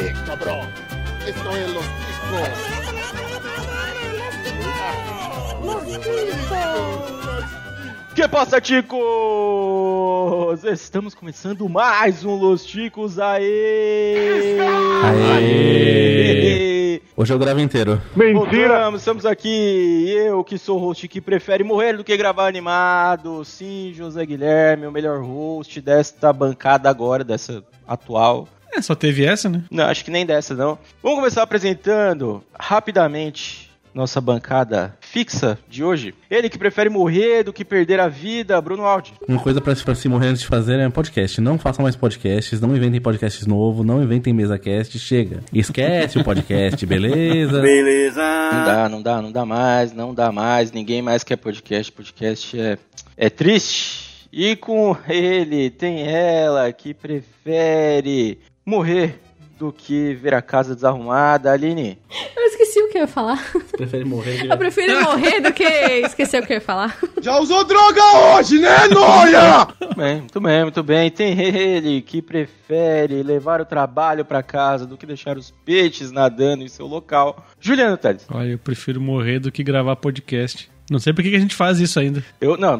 Eh, cabrón. Esto es los Que passa, ticos? Estamos começando mais um Los Ticos, aê! Aê! Hoje eu gravo inteiro. Voltamos, estamos aqui, eu que sou o host que prefere morrer do que gravar animado, sim, José Guilherme, o melhor host desta bancada agora, dessa atual. É, só teve essa, né? Não, acho que nem dessa, não. Vamos começar apresentando rapidamente nossa bancada fixa de hoje. Ele que prefere morrer do que perder a vida, Bruno Aldi. Uma coisa pra, pra se morrer antes de fazer é podcast. Não façam mais podcasts, não inventem podcasts novos, não inventem mesa cast, chega. Esquece o podcast, beleza? Beleza. Não dá, não dá, não dá mais, não dá mais. Ninguém mais quer podcast. Podcast é, é triste. E com ele tem ela que prefere morrer do que ver a casa desarrumada. Aline. Eu esqueci o que eu ia falar. Prefere morrer de... Eu prefiro morrer do que esquecer o que eu ia falar. Já usou droga hoje, né, Noia? Muito bem, muito bem, muito bem. Tem ele que prefere levar o trabalho pra casa do que deixar os peixes nadando em seu local. Juliano Teles. Olha, eu prefiro morrer do que gravar podcast. Não sei por que a gente faz isso ainda. Eu, não,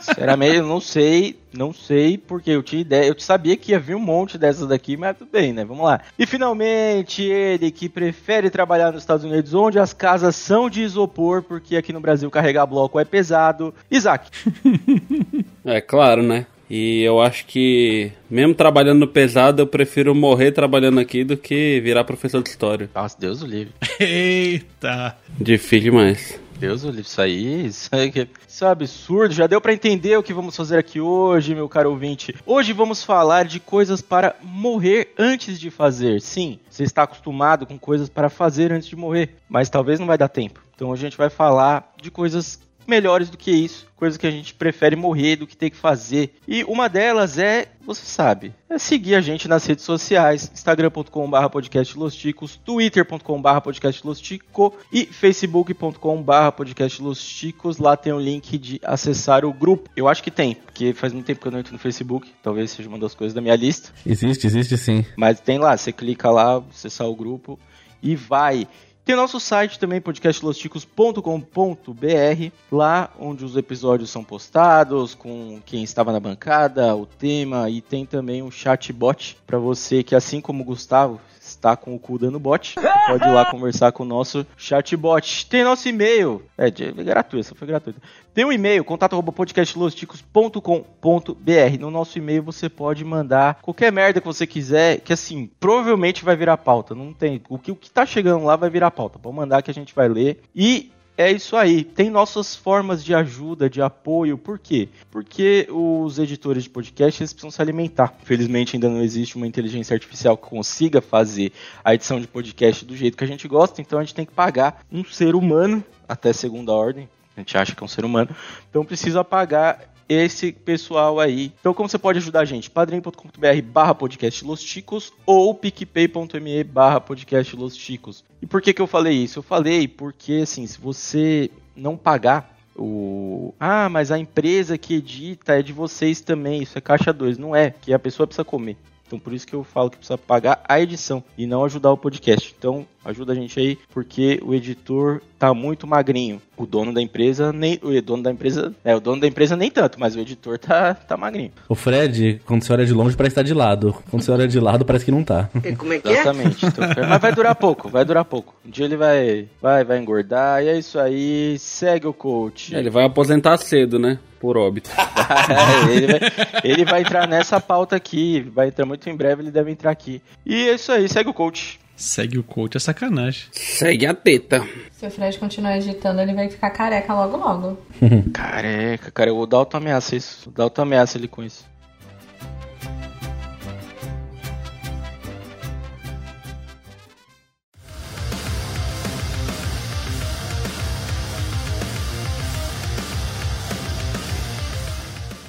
sinceramente, eu não sei, não sei, porque eu tinha ideia, eu sabia que ia vir um monte dessas daqui, mas tudo bem, né? Vamos lá. E finalmente, ele que prefere trabalhar nos Estados Unidos, onde as casas são de isopor, porque aqui no Brasil carregar bloco é pesado. Isaac. É claro, né? E eu acho que, mesmo trabalhando no pesado, eu prefiro morrer trabalhando aqui do que virar professor de história. Nossa, Deus o livre. Eita! Difícil demais. Deus o livre, isso aí, isso aí, que- isso é um absurdo. Já deu pra entender o que vamos fazer aqui hoje, meu caro ouvinte. Hoje vamos falar de coisas para morrer antes de fazer. Sim, você está acostumado com coisas para fazer antes de morrer, mas talvez não vai dar tempo. Então a gente vai falar de coisas melhores do que isso, coisas que a gente prefere morrer do que ter que fazer. E uma delas é, você sabe, é seguir a gente nas redes sociais, instagram.com.br podcastlosticos, twitter.com.br podcastlostico e facebook.com.br podcastlosticos. Lá tem o link de acessar o grupo. Eu acho que tem, porque faz muito tempo que eu não entro no Facebook, talvez seja uma das coisas da minha lista. Existe, existe sim. Mas tem lá, você clica lá, acessar o grupo e vai. Tem nosso site também, podcastlosticos.com.br, lá onde os episódios são postados, com quem estava na bancada, o tema, e tem também um chatbot para você que, assim como o Gustavo, está com o cu dando bot, pode ir lá conversar com o nosso chatbot. Tem nosso e-mail, é, é gratuito, foi gratuita. Tem um e-mail, contato.podcastlosticos.com.br. No nosso e-mail você pode mandar qualquer merda que você quiser, que assim, provavelmente vai virar pauta. Não tem. O que, o que tá chegando lá vai virar pauta. Pode mandar que a gente vai ler. E é isso aí. Tem nossas formas de ajuda, de apoio. Por quê? Porque os editores de podcast eles precisam se alimentar. Infelizmente ainda não existe uma inteligência artificial que consiga fazer a edição de podcast do jeito que a gente gosta. Então a gente tem que pagar um ser humano até segunda ordem. A gente acha que é um ser humano. Então precisa pagar esse pessoal aí. Então como você pode ajudar a gente? padrim.com.br barra podcast Los Chicos ou picpay.me barra podcast Los Chicos. E por que que eu falei isso? Eu falei porque, assim, se você não pagar o... Ah, mas a empresa que edita é de vocês também, isso é caixa 2. Não é, que a pessoa precisa comer. Então por isso que eu falo que precisa pagar a edição e não ajudar o podcast. Então ajuda a gente aí, porque o editor tá muito magrinho. O dono da empresa nem o dono da empresa, é, o dono da empresa nem tanto, mas o editor tá tá magrinho. O Fred, quando você olha de longe, parece estar de lado. Quando você olha de lado, parece que não tá. Exatamente. Então, mas vai durar pouco, vai durar pouco. Um dia ele vai vai vai engordar e é isso aí. Segue o coach. É, Ele vai aposentar cedo, né? Por óbito. É, ele, vai, ele vai entrar nessa pauta aqui, vai entrar muito em breve, ele deve entrar aqui. E é isso aí, segue o coach. Segue o coach, é sacanagem. Segue a teta. Se o Fred continuar editando, ele vai ficar careca logo logo. Careca, cara, o Dalton ameaça isso. O Dalton ameaça ele com isso.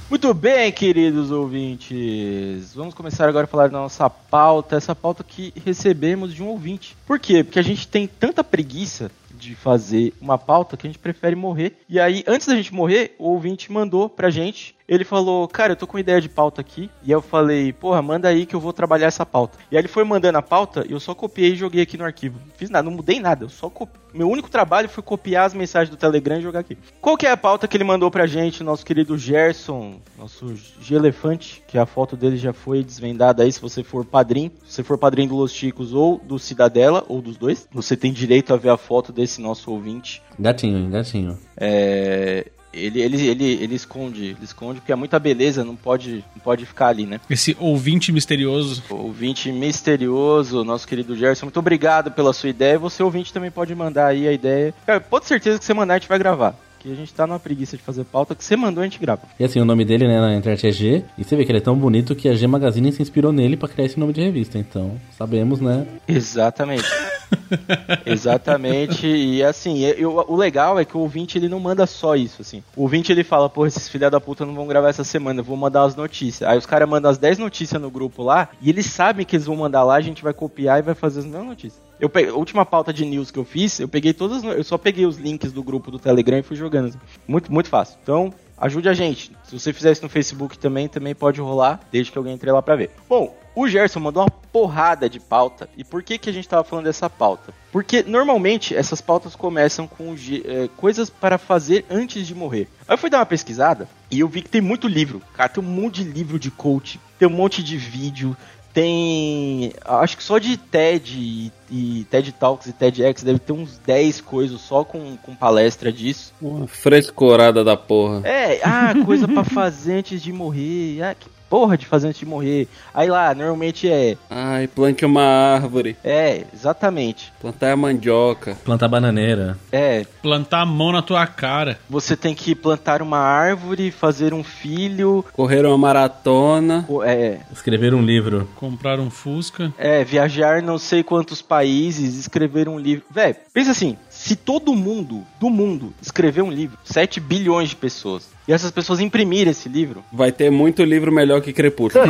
Muito bem, queridos ouvintes. Vamos começar agora a falar da nossa pauta, essa pauta que recebemos de um ouvinte. Por quê? Porque a gente tem tanta preguiça de fazer uma pauta que a gente prefere morrer. E aí, antes da gente morrer, o ouvinte mandou pra gente Ele falou, cara, eu tô com ideia de pauta aqui. E eu falei, porra, manda aí que eu vou trabalhar essa pauta. E aí ele foi mandando a pauta e eu só copiei e joguei aqui no arquivo. Não fiz nada, não mudei nada. Eu só copi... Meu único trabalho foi copiar as mensagens do Telegram e jogar aqui. Qual que é a pauta que ele mandou pra gente, nosso querido Gerson, nosso G-Elefante, que a foto dele já foi desvendada aí, se você for padrinho. Se você for padrinho do Los Chicos ou do Cidadela, ou dos dois, você tem direito a ver a foto desse nosso ouvinte. Gatinho, gatinho. É, ele, ele, ele, ele esconde, ele esconde porque é muita beleza, não pode, não pode ficar ali, né? Esse ouvinte misterioso. Ouvinte misterioso, nosso querido Gerson, muito obrigado pela sua ideia. Você ouvinte também pode mandar aí a ideia. Cara, pode ter certeza que você mandar a gente vai gravar. Que a gente tá numa preguiça de fazer pauta, que você mandou a gente grava. E assim, o nome dele, né, na internet é G. E você vê que ele é tão bonito que a G Magazine se inspirou nele pra criar esse nome de revista. Então, sabemos, né? Exatamente. Exatamente. E assim, eu, o legal é que o ouvinte ele não manda só isso, assim. O ouvinte ele fala, pô, esses filha da puta não vão gravar essa semana, eu vou mandar as notícias. Aí os caras mandam as 10 notícias no grupo lá, e eles sabem que eles vão mandar lá, a gente vai copiar e vai fazer as mesmas notícias. Eu peguei, a última pauta de news que eu fiz, eu peguei todas, eu só peguei os links do grupo do Telegram e fui jogando. assim. Muito, muito fácil. Então, ajude a gente. Se você fizer isso no Facebook também, também pode rolar, desde que alguém entre lá pra ver. Bom, o Gerson mandou uma porrada de pauta. E por que, que a gente tava falando dessa pauta? Porque normalmente essas pautas começam com é, coisas para fazer antes de morrer. Aí eu fui dar uma pesquisada e eu vi que tem muito livro. Cara, tem um monte de livro de coach, tem um monte de vídeo, tem. Acho que só de TED e, e TED Talks e TEDx deve ter uns 10 coisas só com, com palestra disso. Uma frescorada da porra. É, ah, coisa pra fazer antes de morrer. Ah, que porra de fazer antes de morrer. Aí lá, normalmente é. Ai, plante uma árvore. É, exatamente. Plantar a mandioca. Plantar bananeira. É, Plantar a mão na tua cara. você tem que plantar uma árvore, fazer um filho, Correr uma maratona. é, Escrever um livro. Comprar um Fusca. é, viajar não sei quantos países, escrever um livro. Véi, pensa assim, se todo mundo do mundo escrever um livro, 7 bilhões de pessoas, e essas pessoas imprimirem esse livro, Vai ter muito livro melhor que Crepúsculo.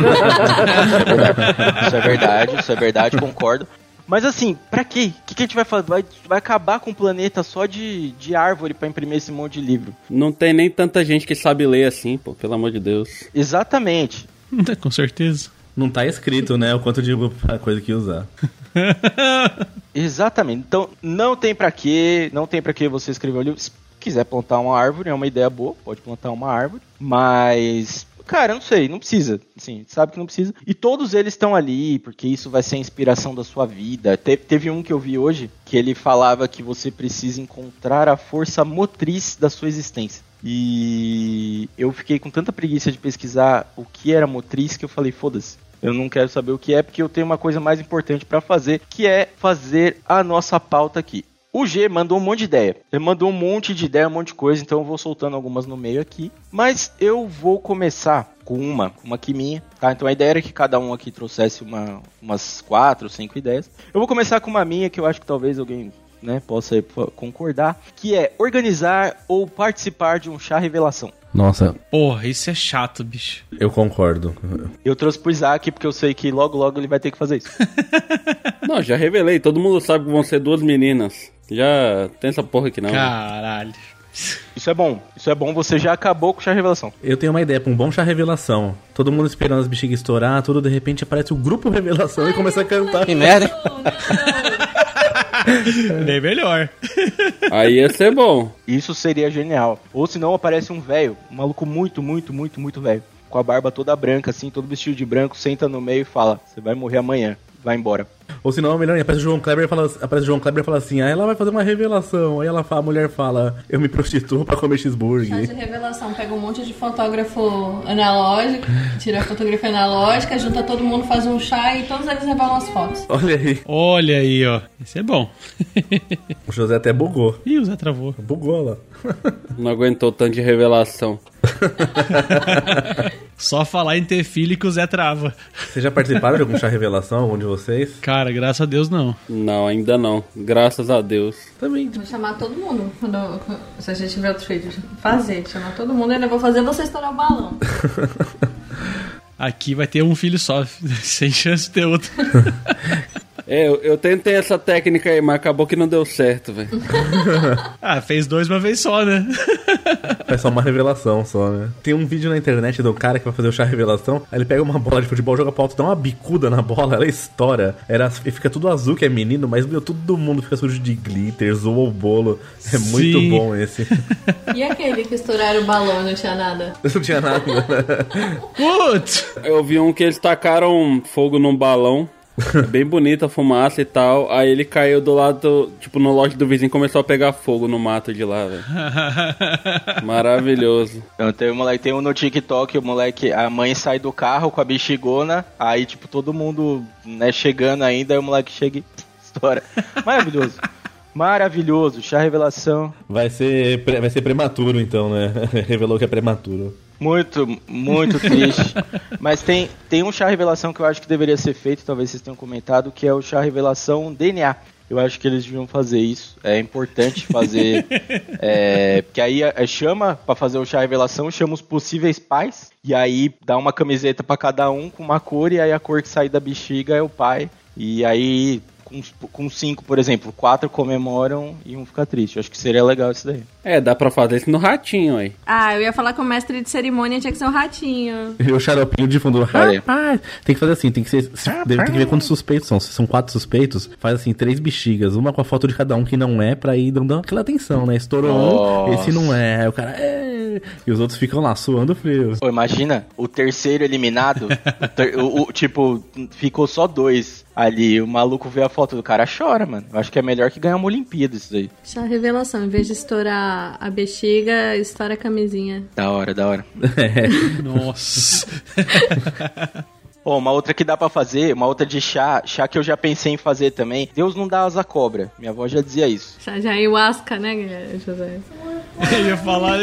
Isso é verdade, isso é verdade, concordo. Mas assim, pra quê? O que, que a gente vai fazer? Vai, vai acabar com o planeta só de, de árvore pra imprimir esse monte de livro. Não tem nem tanta gente que sabe ler assim, pô, pelo amor de Deus. Exatamente. Com certeza. Não tá escrito, né, o quanto de a coisa que usar. Exatamente. Então, não tem pra quê, não tem pra que você escrever o livro. Se quiser plantar uma árvore, é uma ideia boa, pode plantar uma árvore, mas cara, não sei, não precisa. Assim, sabe que não precisa. E todos eles estão ali, porque isso vai ser a inspiração da sua vida. Te- teve um que eu vi hoje que ele falava que você precisa encontrar a força motriz da sua existência. E eu fiquei com tanta preguiça de pesquisar o que era motriz que eu falei, foda-se. Eu não quero saber o que é, porque eu tenho uma coisa mais importante pra fazer, que é fazer a nossa pauta aqui. O G mandou um monte de ideia. Ele mandou um monte de ideia, um monte de coisa, então eu vou soltando algumas no meio aqui. Mas eu vou começar com uma, uma aqui minha, tá? Então a ideia era que cada um aqui trouxesse uma, umas quatro, cinco ideias. Eu vou começar com uma minha que eu acho que talvez alguém né, possa concordar, que é organizar ou participar de um chá revelação. Nossa, Porra, isso é chato, bicho. eu concordo. Eu trouxe pro Isaac porque eu sei que logo logo ele vai ter que fazer isso. Não, já revelei, todo mundo sabe que vão ser duas meninas. Já tem essa porra aqui não. Caralho. Isso é bom. Isso é bom, você já acabou com o chá revelação. Eu tenho uma ideia pra um bom chá revelação. Todo mundo esperando as bexigas estourar, tudo de repente aparece o grupo revelação e começa a cantar. Que merda. Bem melhor. Aí ia ser bom. Isso seria genial. Ou senão aparece um velho, um maluco muito, muito, muito, muito velho. Com a barba toda branca, assim, todo vestido de branco, senta no meio e fala: Você vai morrer amanhã, vai embora. Ou senão, é melhor, aparece o João Kleber e fala, aparece o João Kleber e fala assim, aí ela vai fazer uma revelação. Aí ela fala, a mulher fala, eu me prostituo pra comer Chá de cheeseburger. revelação, pega um monte de fotógrafo analógico, tira a fotografia analógica, junta todo mundo, faz um chá e todos eles revelam as fotos. Olha aí, Olha aí, ó. Esse é bom. o José até bugou. Ih, o Zé travou. Bugou lá. Não aguentou tanto de revelação. Só falar em ter filho que o Zé trava. Vocês já participaram de algum chá revelação, algum de vocês? Cara, graças a Deus não. Não, ainda não. Graças a Deus. Também. Vou chamar todo mundo, quando, se a gente tiver outro filho. Fazer, chamar todo mundo e ainda vou fazer você estourar o balão. Aqui vai ter um filho só, sem chance de ter outro. É, eu, eu tentei essa técnica aí, mas acabou que não deu certo, velho. Ah, fez dois uma vez só, né? É só uma revelação só, né? Tem um vídeo na internet do cara que vai fazer o chá revelação, aí ele pega uma bola de futebol, joga pra alto, dá uma bicuda na bola, ela estoura. Era, e fica tudo azul, que é menino, mas meu, todo mundo fica sujo de glitter, zoa o bolo. É muito Sim. bom esse. E aquele que estouraram o balão e não tinha nada? Não tinha nada. Putz! Eu vi um que eles tacaram fogo num balão. É Bem bonita a fumaça e tal. Aí ele caiu do lado, tipo, no lote do vizinho e começou a pegar fogo no mato de lá, velho. Maravilhoso. Então, tem um moleque, tem um no TikTok, o moleque, a mãe sai do carro com a bexigona, aí, tipo, todo mundo, né, chegando ainda, aí o moleque chega e estoura. Maravilhoso. Maravilhoso, chá revelação. Vai ser, vai ser prematuro, então, né? Revelou que é prematuro. Muito, muito triste. Mas tem, tem um chá revelação que eu acho que deveria ser feito, talvez vocês tenham comentado, que é o chá revelação DNA. Eu acho que eles deviam fazer isso. É importante fazer. é, porque aí é, chama pra fazer o chá revelação, chama os possíveis pais. E aí dá uma camiseta pra cada um com uma cor, e aí a cor que sair da bexiga é o pai. E aí, com, com cinco, por exemplo, quatro comemoram e um fica triste. Eu acho que seria legal isso daí. É, dá pra fazer isso no ratinho aí. Ah, eu ia falar que o mestre de cerimônia tinha que ser um ratinho. E o xaropinho de fundo. Olha aí. Rapaz, tem que fazer assim, tem que ser. Deve ter que ver quantos suspeitos são. Se são quatro suspeitos, faz assim, três bexigas, uma com a foto de cada um que não é, pra ir dando aquela atenção, né? Estourou um, Nossa. esse não é. Aí o cara. É. E os outros ficam lá, suando frio. Pô, imagina, o terceiro eliminado, o ter- o- o- tipo, ficou só dois ali. O maluco vê a foto do cara, chora, mano. Eu acho que é melhor que ganhar uma Olimpíada isso daí. Chá revelação, em vez de estourar a bexiga, estoura a camisinha. Da hora, da hora. Nossa. Pô, uma outra que dá pra fazer, uma outra de chá, chá que eu já pensei em fazer também. Deus não dá asa à cobra. Minha avó já dizia isso. Chá de ayahuasca, né, José? Eu ia falar.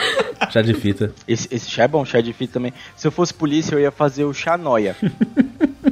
Chá de fita. Esse, esse chá é bom, chá de fita também. Se eu fosse polícia, eu ia fazer o chá noia.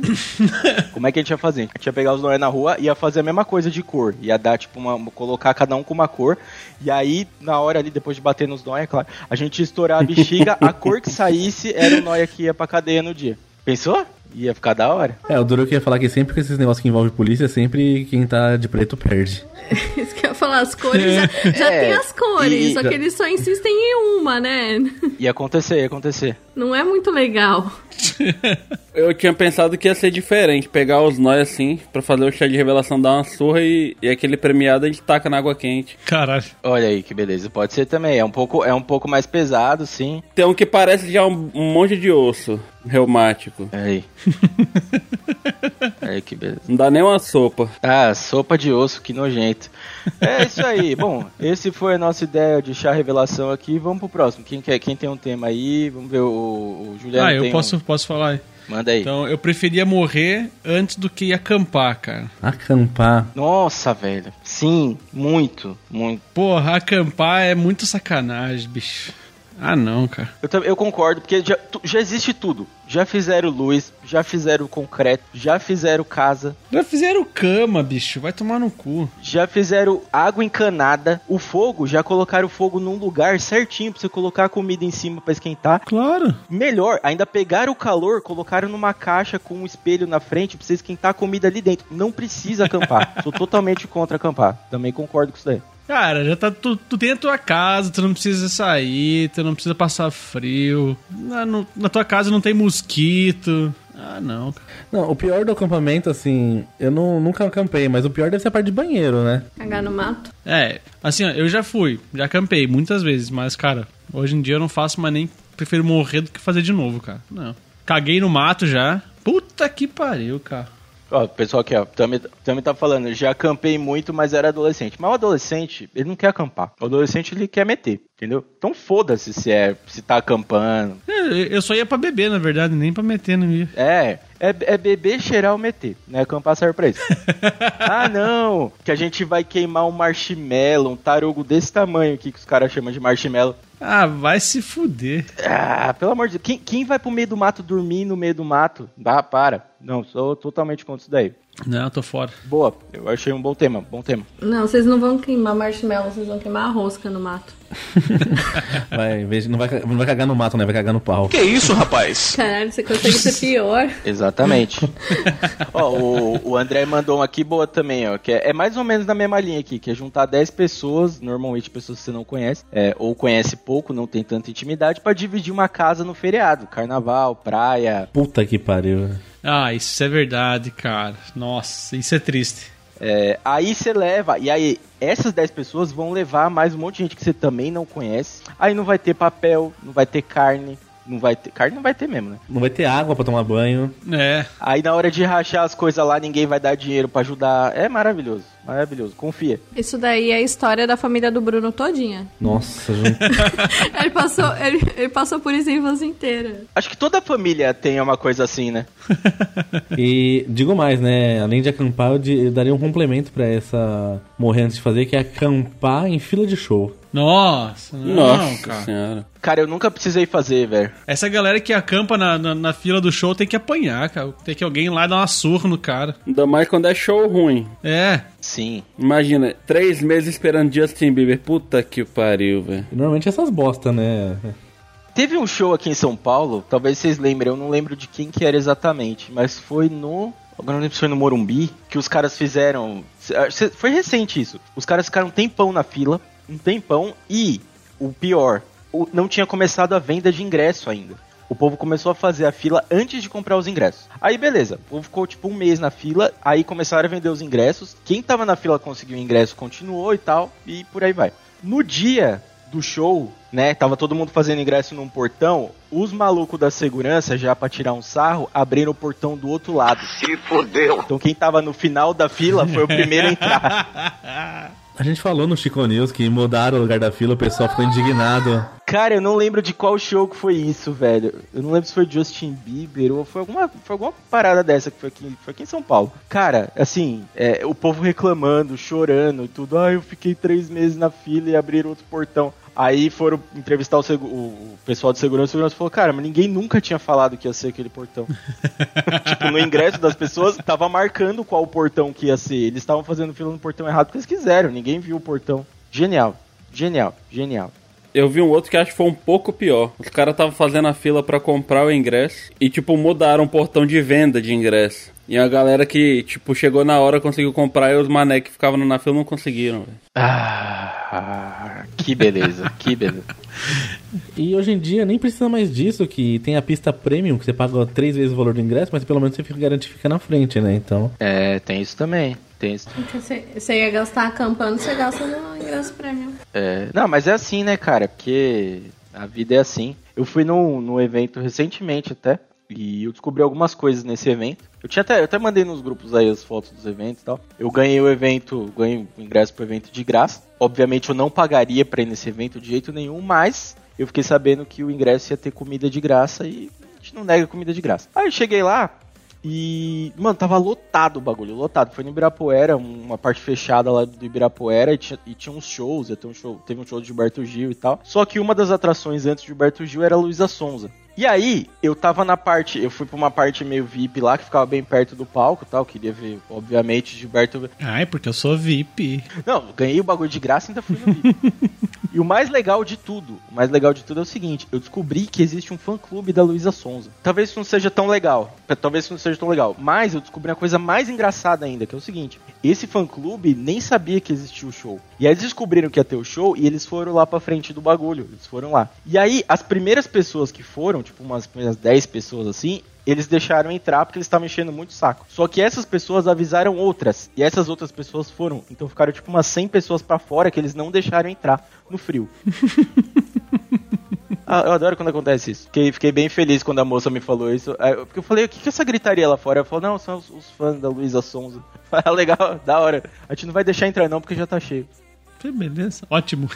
Como é que a gente ia fazer? A gente ia pegar os noia na rua e ia fazer a mesma coisa de cor. Ia dar, tipo, uma. colocar cada um com uma cor. E aí, na hora ali, depois de bater nos noia, claro, a gente ia estourar a bexiga, a cor que saísse era o noia que ia pra cadeia no dia. Pensou? Ia ficar da hora. É, o Duro que ia falar que sempre que esses negócios que envolvem polícia, sempre quem tá de preto perde. Isso que eu ia falar, as cores já, já É, tem as cores, e- só que eles só insistem em uma, né? Ia acontecer, ia acontecer. Não é muito legal. Eu tinha pensado que ia ser diferente, pegar os nós assim, pra fazer o chá de revelação, dar uma surra e, e aquele premiado a gente taca na água quente. Caralho. Olha aí que beleza. Pode ser também. É um pouco, é um pouco mais pesado, sim. Tem um que parece já um, um monte de osso reumático. Aí. aí que beleza. Não dá nem uma sopa. Ah, sopa de osso, que nojento. É isso aí. Bom, esse foi a nossa ideia de chá revelação aqui. Vamos pro próximo. Quem quer, quem tem um tema aí? Vamos ver o, o Juliano. Ah, eu tem posso, um. posso falar aí. Manda aí. Então, eu preferia morrer antes do que acampar, cara. Acampar. Nossa, velho. Sim, muito, muito. Porra, acampar é muito sacanagem, bicho. Ah, não, cara. Eu, eu concordo, porque já, já existe tudo. Já fizeram luz, já fizeram concreto, já fizeram casa, Já fizeram cama, bicho. Vai tomar no cu. já fizeram água encanada. O fogo, já colocaram o fogo num lugar certinho pra você colocar a comida em cima pra esquentar. Claro. Melhor, ainda pegaram o calor, colocaram numa caixa com um espelho na frente pra você esquentar a comida ali dentro. Não precisa acampar. Sou totalmente contra acampar. Também concordo com isso daí. Cara, já tá. Tu, tu tem a tua casa, tu não precisa sair, tu não precisa passar frio. Na, no- na tua casa não tem mosquito. Ah, não, cara. Não, o pior do acampamento, assim, eu não, nunca acampei, mas o pior deve ser a parte de banheiro, né? Cagar no mato. É, assim, ó, eu já fui, já acampei muitas vezes, mas, cara, hoje em dia eu não faço mais nem. Prefiro morrer do que fazer de novo, cara. Não. Caguei no mato já. Puta que pariu, cara. Ó, o pessoal aqui, ó, também, também tá falando, já acampei muito, mas era adolescente. Mas o adolescente, ele não quer acampar. O adolescente, ele quer meter, entendeu? Então foda-se se é, se tá acampando. É, Eu só ia pra beber, na verdade, nem pra meter no ia. É, é, é beber, cheirar ou meter, né? Acampar serve pra isso. ah, não, que a gente vai queimar um marshmallow, um tarugo desse tamanho aqui que os caras chamam de marshmallow. Ah, vai se fuder. Ah, pelo amor de Deus, quem, quem vai pro meio do mato dormir no meio do mato? Ah, para. Não, sou totalmente contra isso daí. Não, tô fora. Boa, eu achei um bom tema, bom tema. Não, vocês não vão queimar marshmallow, vocês vão queimar a rosca no mato. Vai, não, vai, não vai cagar no mato, né? Vai cagar no pau. Que isso, rapaz? Caralho, você consegue ser pior. Exatamente. ó, o, o André mandou uma aqui boa também, ó, que é, é mais ou menos na mesma linha aqui, que é juntar 10 pessoas, normalmente pessoas que você não conhece, é, ou conhece pouco, não tem tanta intimidade, pra dividir uma casa no feriado, carnaval, praia. Puta que pariu. Ah, isso é verdade, cara. Nossa, isso é triste. É, aí você leva, e aí essas 10 pessoas vão levar mais um monte de gente que você também não conhece. Aí não vai ter papel, não vai ter carne, não vai ter. Carne não vai ter mesmo, né? Não vai ter água pra tomar banho. É. Aí na hora de rachar as coisas lá, ninguém vai dar dinheiro pra ajudar. É maravilhoso, maravilhoso, confia. Isso daí é a história da família do Bruno todinha. Nossa, gente. Ele passou, ele, ele passou por isso a infância inteira. Acho que toda família tem uma coisa assim, né? E digo mais, né? Além de acampar, eu, di- eu daria um complemento pra essa morrer antes de fazer, que é acampar em fila de show. Nossa, não, Nossa cara. senhora. Cara, eu nunca precisei fazer, velho. Essa galera que acampa na, na, na fila do show tem que apanhar, cara. Tem que alguém lá dar uma surra no cara. Ainda mais quando é show ruim. É. Sim. Imagina, três meses esperando Justin Bieber. Puta que pariu, velho. Normalmente essas bosta, né? Teve um show aqui em São Paulo, talvez vocês lembrem, eu não lembro de quem que era exatamente, mas foi no. Agora não lembro se foi no Morumbi, que os caras fizeram. Foi recente isso. Os caras ficaram um tempão na fila, um tempão, e o pior, não tinha começado a venda de ingresso ainda. O povo começou a fazer a fila antes de comprar os ingressos. Aí beleza, o povo ficou tipo um mês na fila, aí começaram a vender os ingressos. Quem tava na fila conseguiu o ingresso, continuou e tal, e por aí vai. No dia do show, né, tava todo mundo fazendo ingresso num portão, os malucos da segurança, já pra tirar um sarro, abriram o portão do outro lado. Se fodeu. Então quem tava no final da fila foi o primeiro a entrar. A gente falou no Chico News que mudaram o lugar da fila, o pessoal ficou indignado. Cara, eu não lembro de qual show que foi isso, velho. Eu não lembro se foi Justin Bieber ou foi alguma, foi alguma parada dessa que foi aqui, foi aqui em São Paulo. Cara, assim, é, o povo reclamando, chorando e tudo. Ah, eu fiquei três meses na fila e abriram outro portão. Aí foram entrevistar o, o- pessoal de segurança, o segurança falou, cara, mas ninguém nunca tinha falado que ia ser aquele portão. tipo, no ingresso das pessoas, tava marcando qual portão que ia ser. Eles estavam fazendo fila no portão errado porque eles quiseram, ninguém viu o portão. Genial, genial, genial. Eu vi um outro que acho que foi um pouco pior. Os caras estavam fazendo a fila pra comprar o ingresso e, tipo, mudaram o portão de venda de ingresso. E a galera que, tipo, chegou na hora conseguiu comprar e os mané que ficavam na fila não conseguiram, velho. Ah, que beleza, que beleza. E hoje em dia nem precisa mais disso, que tem a pista premium, que você paga três vezes o valor do ingresso, mas pelo menos você fica garantido que fica na frente, né? Então. É, tem isso também. Tem isso. Porque Você, você ia gastar acampando, você gasta no ingresso prêmio. É, não, mas é assim, né, cara? Porque a vida é assim. Eu fui num, num evento recentemente até. E eu descobri algumas coisas nesse evento. Eu tinha até, eu até mandei nos grupos aí as fotos dos eventos e tal. Eu ganhei o evento, ganhei o ingresso pro evento de graça. Obviamente eu não pagaria pra ir nesse evento de jeito nenhum, mas eu fiquei sabendo que o ingresso ia ter comida de graça e a gente não nega comida de graça. Aí eu cheguei lá, e, mano, tava lotado o bagulho, lotado. Foi no Ibirapuera, uma parte fechada lá do Ibirapuera e tinha, e tinha uns shows, um show, teve um show de Gilberto Gil e tal. Só que uma das atrações antes de Gilberto Gil era a Luísa Sonza. E aí, eu tava na parte, eu fui pra uma parte meio VIP lá, que ficava bem perto do palco tal, queria ver, obviamente, Gilberto... Ai, porque eu sou VIP. Não, ganhei o bagulho de graça e ainda fui no VIP. e o mais legal de tudo, o mais legal de tudo é o seguinte, eu descobri que existe um fã-clube da Luísa Sonza. Talvez isso não seja tão legal, talvez isso não seja tão legal, mas eu descobri uma coisa mais engraçada ainda, que é o seguinte, esse fã-clube nem sabia que existia o show. E aí eles descobriram que ia ter o show e eles foram lá pra frente do bagulho, eles foram lá. E aí, as primeiras pessoas que foram, tipo umas primeiras 10 pessoas assim, eles deixaram entrar porque eles estavam enchendo muito o saco. Só que essas pessoas avisaram outras. E essas outras pessoas foram. Então ficaram tipo umas 100 pessoas pra fora que eles não deixaram entrar no frio. Ah, eu adoro quando acontece isso. Fiquei, fiquei bem feliz quando a moça me falou isso. Porque eu falei, o que, que é essa gritaria lá fora? Ela falou, não, são os, os fãs da Luísa Sonza. Ah, legal, da hora. A gente não vai deixar entrar não porque já tá cheio. Falei, Beleza, ótimo.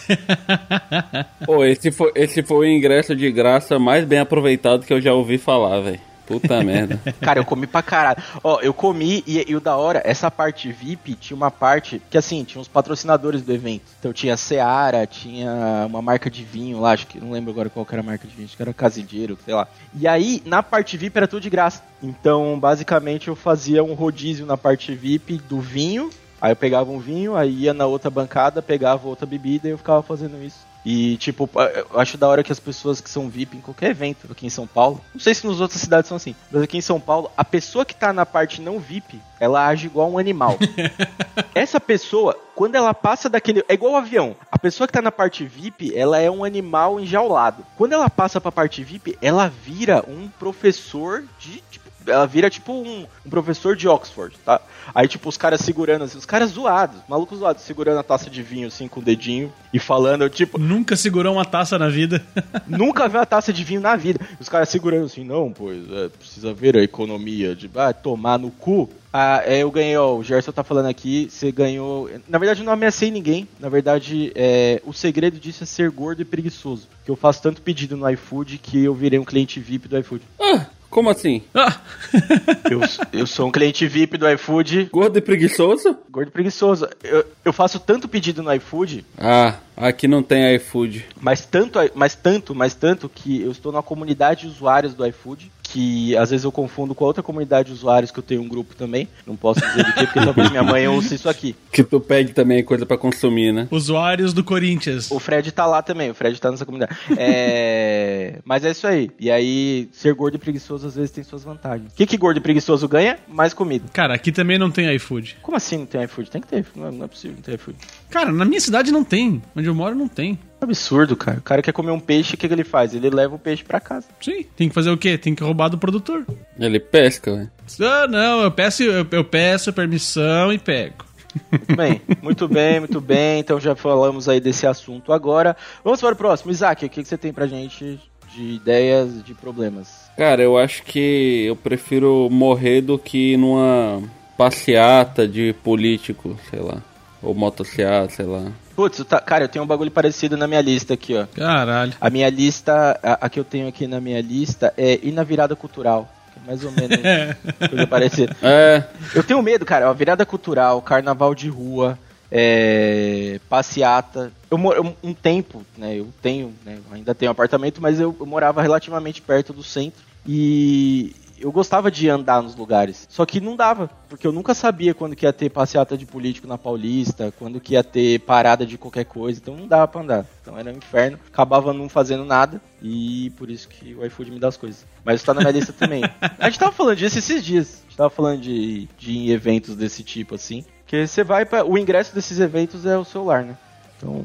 Pô, esse foi, esse foi o ingresso de graça mais bem aproveitado que eu já ouvi falar, velho. Puta merda. Cara, eu comi pra caralho. Ó, eu comi e, e o da hora, essa parte VIP tinha uma parte que assim, tinha os patrocinadores do evento. Então tinha Seara, tinha uma marca de vinho lá, acho que não lembro agora qual que era a marca de vinho, acho que era Casidheiro, sei lá. E aí, na parte VIP era tudo de graça. Então, basicamente, eu fazia um rodízio na parte VIP do vinho. Aí eu pegava um vinho, aí ia na outra bancada, pegava outra bebida e eu ficava fazendo isso. E, tipo, eu acho da hora que as pessoas que são VIP em qualquer evento aqui em São Paulo, não sei se nas outras cidades são assim, mas aqui em São Paulo, a pessoa que tá na parte não VIP, ela age igual um animal. Essa pessoa, quando ela passa daquele. É igual o avião. A pessoa que tá na parte VIP, ela é um animal enjaulado. Quando ela passa pra parte VIP, ela vira um professor de. Tipo, ela vira tipo um, um professor de Oxford, tá? Aí, tipo, os caras segurando, assim, os caras zoados, malucos zoados, segurando a taça de vinho, assim, com o dedinho e falando, eu, tipo, Nunca segurou uma taça na vida. nunca vi uma taça de vinho na vida. Os caras segurando assim, não, pois, é, precisa ver a economia de ah, tomar no cu. Ah, é, eu ganhei, ó, o Gerson tá falando aqui, você ganhou. Na verdade, eu não ameacei ninguém. Na verdade, é, o segredo disso é ser gordo e preguiçoso. Que eu faço tanto pedido no iFood que eu virei um cliente VIP do iFood. Ah, como assim? Ah, Eu, eu sou um cliente VIP do iFood, Gordo e preguiçoso? gordo e preguiçoso. Eu, eu faço tanto pedido no iFood, Ah, aqui não tem iFood. mas tanto, mas tanto, mas tanto que eu estou numa comunidade de usuários do iFood, que às vezes eu confundo com a outra comunidade de usuários que eu tenho um grupo também. Não posso dizer de quê, porque talvez minha mãe ouça isso aqui. Que tu pede também coisa pra consumir, né? usuários do Corinthians. O Fred tá lá também, o Fred tá nessa comunidade. É... Mas é isso aí. E aí, ser gordo e preguiçoso às vezes tem suas vantagens. O que, que gordo e preguiçoso ganha? Mais comida. Cara, aqui também não tem iFood. Como assim não tem iFood? Tem que ter, não é, não é possível não ter iFood. Cara, na minha cidade não tem. Onde eu moro não tem. Absurdo, cara. O cara quer comer um peixe, o que, que ele faz? Ele leva o peixe pra casa. Sim. Tem que fazer o quê? Tem que roubar do produtor. Ele pesca, velho. Ah, não, eu peço, eu, eu peço permissão e pego. Muito bem, muito bem, muito bem. Então já falamos aí desse assunto agora. Vamos para o próximo. Isaac, o que, que você tem pra gente de ideias, de problemas? Cara, eu acho que eu prefiro morrer do que numa passeata de político, sei lá. Ou motociata, sei lá. Putz, tá- cara, eu tenho um bagulho parecido na minha lista aqui, ó. Caralho. A minha lista, a, a que eu tenho aqui na minha lista é ir na virada cultural. é Mais ou menos coisa parecida. É, Eu tenho medo, cara. Ó, virada cultural, carnaval de rua, é, passeata. Eu moro um tempo, né? Eu tenho, né, eu ainda tenho apartamento, mas eu, eu morava relativamente perto do centro e eu gostava de andar nos lugares. Só que não dava, porque eu nunca sabia quando que ia ter passeata de político na Paulista, quando que ia ter parada de qualquer coisa, então não dava pra andar. Então era um inferno, acabava não fazendo nada e por isso que o iFood me dá as coisas. Mas tá na minha lista também. A gente tava falando disso esses dias. A gente tava falando de, de eventos desse tipo assim, que você vai para o ingresso desses eventos é o celular, né? Então,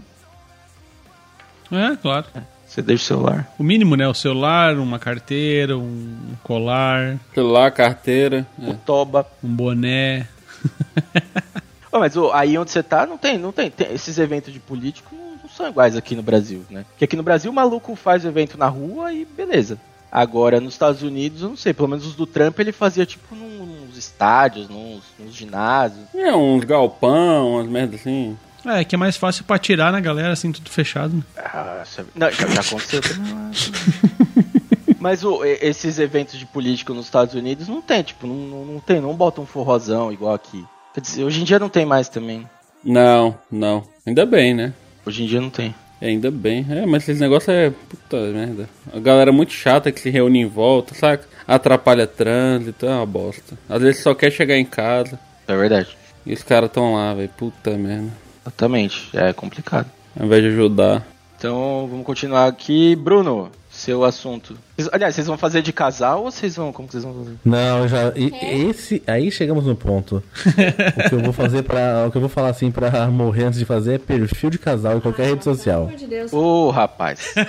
É, claro. Você deixa o celular. O mínimo, né? O celular, uma carteira, um colar, celular, carteira. O É. toba. um boné. Ô, mas ô, aí onde você tá, não tem, não tem, tem- Esses eventos de político não, não são iguais aqui no Brasil, né? Porque aqui no Brasil o maluco faz o evento na rua e beleza. Agora, nos Estados Unidos, eu não sei, pelo menos os do Trump ele fazia tipo num- nos estádios, nos, nos ginásios. É, uns galpão, umas merdas assim. É, que é mais fácil pra tirar na galera, assim, tudo fechado. né? Ah, não, já, já aconteceu. Mas o- esses eventos de político nos Estados Unidos não tem, tipo, não, não, não tem, não bota um forrozão igual aqui. Quer dizer, hoje em dia não tem mais também. Não, não. Ainda bem, né? Hoje em dia não tem. Ainda bem. É, mas esse negócio é. Puta merda. A galera muito chata que se reúne em volta, saca? Atrapalha trânsito, é uma bosta. Às vezes só quer chegar em casa. É verdade. E os caras tão lá, velho. Puta merda. Exatamente. É complicado. Ao invés de ajudar. Então, vamos continuar aqui. Bruno, seu assunto. Aliás, vocês vão fazer de casal ou vocês vão. Como que vocês vão fazer? Não, já. e- esse. Aí chegamos no ponto. o que eu vou fazer para O que eu vou falar assim pra morrer antes de fazer é perfil de casal em qualquer rede social. Pelo amor de Deus. Ô, rapaz.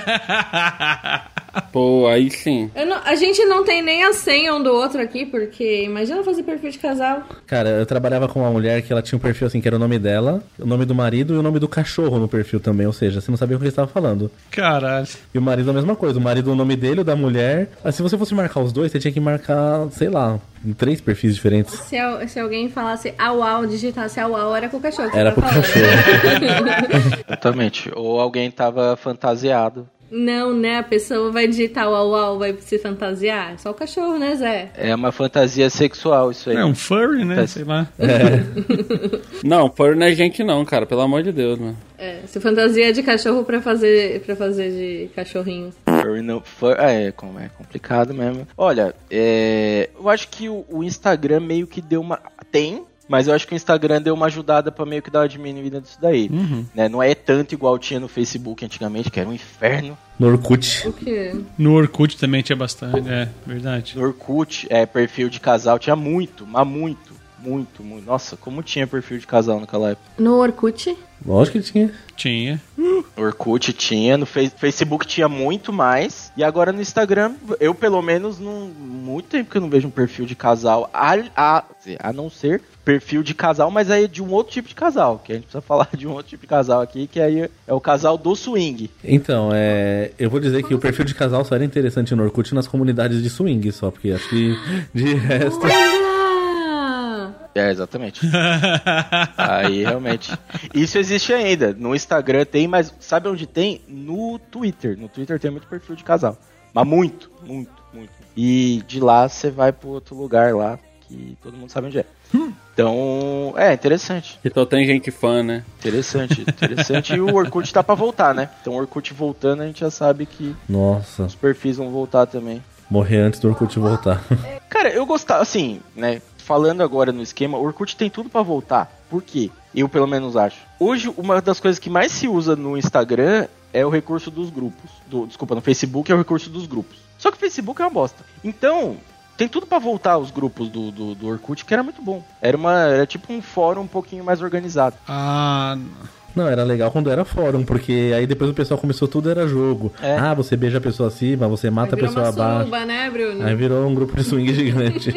Pô, aí sim. Eu não- a gente não tem nem a senha um do outro aqui, porque imagina fazer perfil de casal. Cara, eu trabalhava com uma mulher que ela tinha um perfil assim, que era o nome dela, o nome do marido e o nome do cachorro no perfil também. Ou seja, você não sabia o que ele estava falando. Caralho. E o marido a mesma coisa. O marido, o nome dele, o da mulher. Mas se você fosse marcar os dois, você tinha que marcar, sei lá, em três perfis diferentes. Se, se alguém falasse au au, digitasse au au, era com o cachorro. Era pro tá falando. Exatamente. Ou alguém tava fantasiado Não, né? A pessoa vai digitar uau, uau, vai se fantasiar. Só o cachorro, né, Zé? É uma fantasia sexual isso aí. É um furry, né? Tá. Sei lá. Não, furry não é gente não, cara. Pelo amor de Deus, mano. É, se fantasia de cachorro pra fazer, pra fazer de cachorrinho. Furry não- fur- é, como é complicado mesmo. Olha, é, eu acho que o, o Instagram meio que deu uma. Tem, mas eu acho que o Instagram deu uma ajudada pra meio que dar uma diminuída disso daí. Né? Não é tanto igual tinha no Facebook antigamente, que era um inferno. No Orkut. O quê? No Orkut também tinha bastante. É, verdade. No Orkut, é, perfil de casal tinha muito, mas muito, muito, muito. Nossa, como tinha perfil de casal naquela época. No Orkut? Lógico que tinha. Tinha. No Orkut tinha, no Face- Facebook tinha muito mais. E agora no Instagram, eu pelo menos, não, muito tempo que eu não vejo um perfil de casal. A, a, a não ser perfil de casal, mas aí é de um outro tipo de casal. Que a gente precisa falar de um outro tipo de casal aqui, que aí é o casal do swing. Então, é. Eu vou dizer que o perfil de casal só era interessante no Orkut nas comunidades de swing só, porque acho que de resto. É, exatamente. aí realmente. Isso existe ainda. No Instagram tem, mas sabe onde tem? No Twitter. No Twitter tem muito perfil de casal. Mas muito, muito, muito. E de lá você vai pro outro lugar lá, que todo mundo sabe onde é. Então, é interessante. Então tem gente fã, né? Interessante, interessante. e o Orkut tá pra voltar, né? Então o Orkut voltando, a gente já sabe que Nossa, os perfis vão voltar também. morrer antes do Orkut voltar. Cara, eu gostava, assim, né? Falando agora no esquema, o Orkut tem tudo pra voltar. Por quê? Eu pelo menos acho. Hoje, uma das coisas que mais se usa no Instagram é o recurso dos grupos. Do, desculpa, no Facebook é o recurso dos grupos. Só que o Facebook é uma bosta. Então, tem tudo pra voltar os grupos do, do, do Orkut, que era muito bom. Era, uma, era tipo um fórum um pouquinho mais organizado. Ah, Não, era legal quando era fórum, porque aí depois o pessoal começou tudo era jogo. É. Ah, você beija a pessoa acima, você mata a pessoa abaixo. né, Bruno? Aí virou um grupo de swing gigante.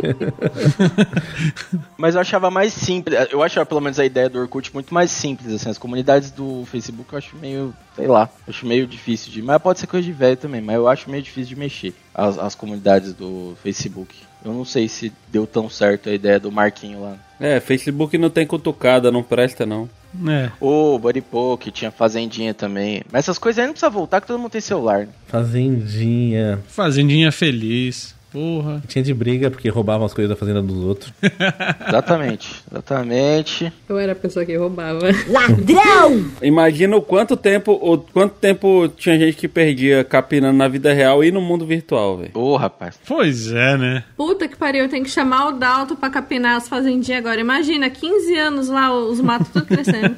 Mas eu achava mais simples. Eu achava pelo menos a ideia do Orkut muito mais simples. Assim, as comunidades do Facebook eu acho meio, sei lá, acho meio difícil de. Mas pode ser coisa de velho também, mas eu acho meio difícil de mexer. As, as comunidades do Facebook. Eu não sei se deu tão certo a ideia do Marquinho lá. É, Facebook não tem cutucada, não presta não. É. Ô, Body Poke, tinha Fazendinha também. Mas essas coisas aí não precisa voltar que todo mundo tem celular. Né? Fazendinha. Fazendinha feliz. Porra. Tinha de briga porque roubavam as coisas da fazenda dos outros. Exatamente, exatamente. Eu era a pessoa que roubava. Imagina o quanto tempo, o quanto tempo tinha gente que perdia capinando na vida real e no mundo virtual, velho. Ô, rapaz. Pois é, né? Puta que pariu, eu tenho que chamar o Dalton pra capinar as fazendinhas agora. Imagina, 15 anos lá, os matos tudo crescendo.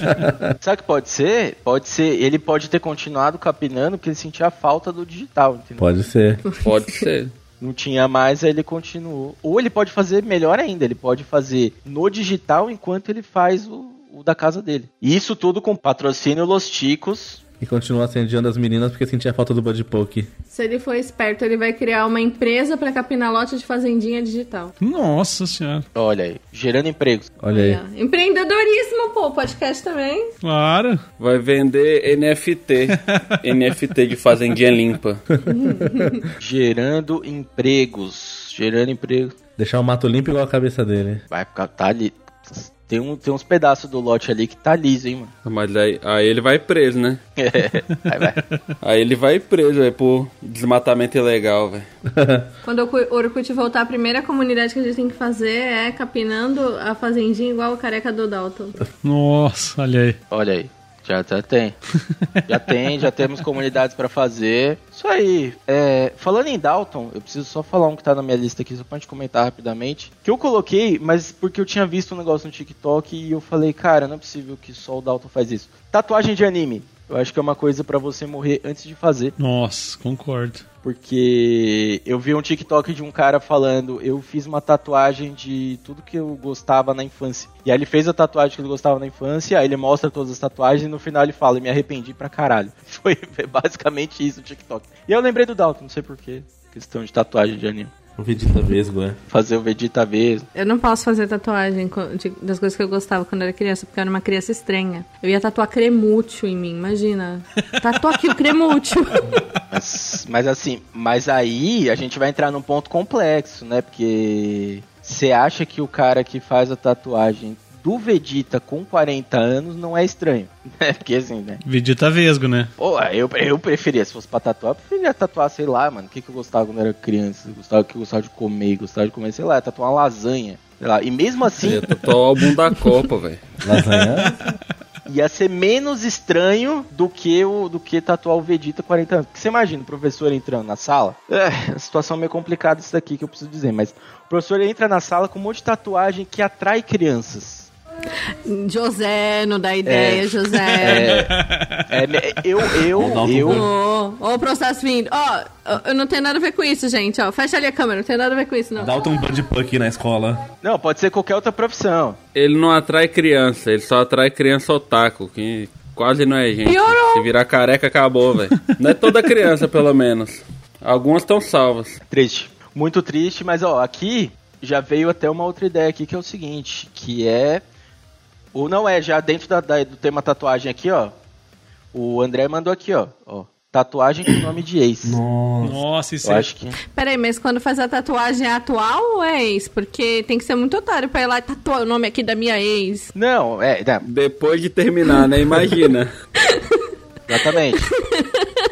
Sabe o que pode ser? Pode ser, ele pode ter continuado capinando porque ele sentia a falta do digital, entendeu? Pode ser. Pode ser. Não tinha mais, aí ele continuou. Ou ele pode fazer melhor ainda, ele pode fazer no digital enquanto ele faz o, o da casa dele. E isso tudo com patrocínio Los Ticos. E continua assediando as meninas porque sentia falta do body poke. Se ele for esperto, ele vai criar uma empresa pra capinar lote de fazendinha digital. Nossa senhora. Olha aí, gerando empregos. Olha aí. Ó. Empreendedorismo, pô, podcast também. Claro. Vai vender NFT. NFT de fazendinha limpa. Gerando empregos. Gerando empregos. Deixar o mato limpo igual a cabeça dele. Vai ficar, tá ali. Tem, um, tem uns pedaços do lote ali que tá liso, hein, mano. Mas aí, aí ele vai preso, né? Aí vai. Aí ele vai preso, velho, por desmatamento ilegal, velho. Quando o Orkut voltar, a primeira comunidade que a gente tem que fazer é capinando a fazendinha igual o careca do Dalton. Nossa, olha aí. Olha aí. Já, já tem. Já tem, já temos comunidades pra fazer. Isso aí. É, falando em Dalton, eu preciso só falar um que tá na minha lista aqui, só pra gente comentar rapidamente. Que eu coloquei, mas porque eu tinha visto um negócio no TikTok e eu falei, cara, não é possível que só o Dalton faz isso. Tatuagem de anime. Eu acho que é uma coisa pra você morrer antes de fazer. Nossa, concordo. Porque eu vi um TikTok de um cara falando, eu fiz uma tatuagem de tudo que eu gostava na infância. E aí ele fez a tatuagem que ele gostava na infância, aí ele mostra todas as tatuagens e no final ele fala, me arrependi pra caralho. Foi basicamente isso o TikTok. E eu lembrei do Dalton, não sei porquê. Questão de tatuagem de anime. O Vegeta Vesgo, é. Fazer o Vegeta mesmo. Eu não posso fazer tatuagem das coisas que eu gostava quando eu era criança, porque eu era uma criança estranha. Eu ia tatuar cremútil em mim, imagina. Tatua aqui o cremútil. Mas, mas assim, mas aí a gente vai entrar num ponto complexo, né? Porque você acha que o cara que faz a tatuagem do Vegeta com 40 anos não é estranho. É, porque assim, né? Vegeta Vesgo, né? Pô, eu, eu preferia, se fosse pra tatuar, eu preferia tatuar, sei lá, mano. O que, que eu gostava quando eu era criança? Eu gostava que eu gostava de comer, gostava de comer, sei lá, tatuar uma lasanha. Sei lá. E mesmo assim, Ia tatuar o álbum da Copa, velho. Lasanha? ia ser menos estranho do que o do que tatuar o Vegeta 40 anos. Porque você imagina o professor entrando na sala? É, a situação é meio complicada isso daqui que eu preciso dizer, mas o professor entra na sala com um monte de tatuagem que atrai crianças. José, não dá ideia, É. José. É, é, eu, eu, um eu, Ô, ô, o processo vindo. Ó, ó, eu não tenho nada a ver com isso, gente. Ó, fecha ali a câmera, não tem nada a ver com isso, não. Dalton Budpuck na escola. não, pode ser qualquer outra profissão. Ele não atrai criança, ele só atrai criança otaku, que quase não é gente. Piorou. Se virar careca, acabou, velho. Não é toda criança, pelo menos. Algumas estão salvas. Triste. Muito triste, mas ó, aqui já veio até uma outra ideia aqui que é o seguinte, que é ou não é, já dentro da- da- do tema tatuagem aqui, ó. O André mandou aqui, ó, ó, tatuagem com nome de ex. Nossa. Nossa, isso Eu é. acho que Peraí, mas quando faz a tatuagem é atual ou é ex? Porque tem que ser muito otário pra ir lá e tatuar o nome aqui da minha ex. não, é, não, Depois de terminar, né? Imagina. exatamente.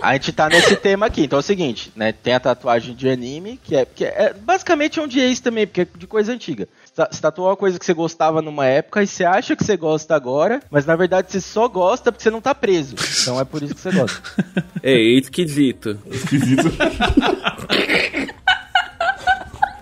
A gente tá nesse tema aqui, então é o seguinte, né? Tem a tatuagem de anime, que é, que é basicamente é um de ex também, porque é de coisa antiga. Você ta- Você tatuou uma coisa que você gostava numa época e você acha que você gosta agora, mas na verdade você só gosta porque você não tá preso. Então é por isso que você gosta. Ei, esquisito. Esquisito.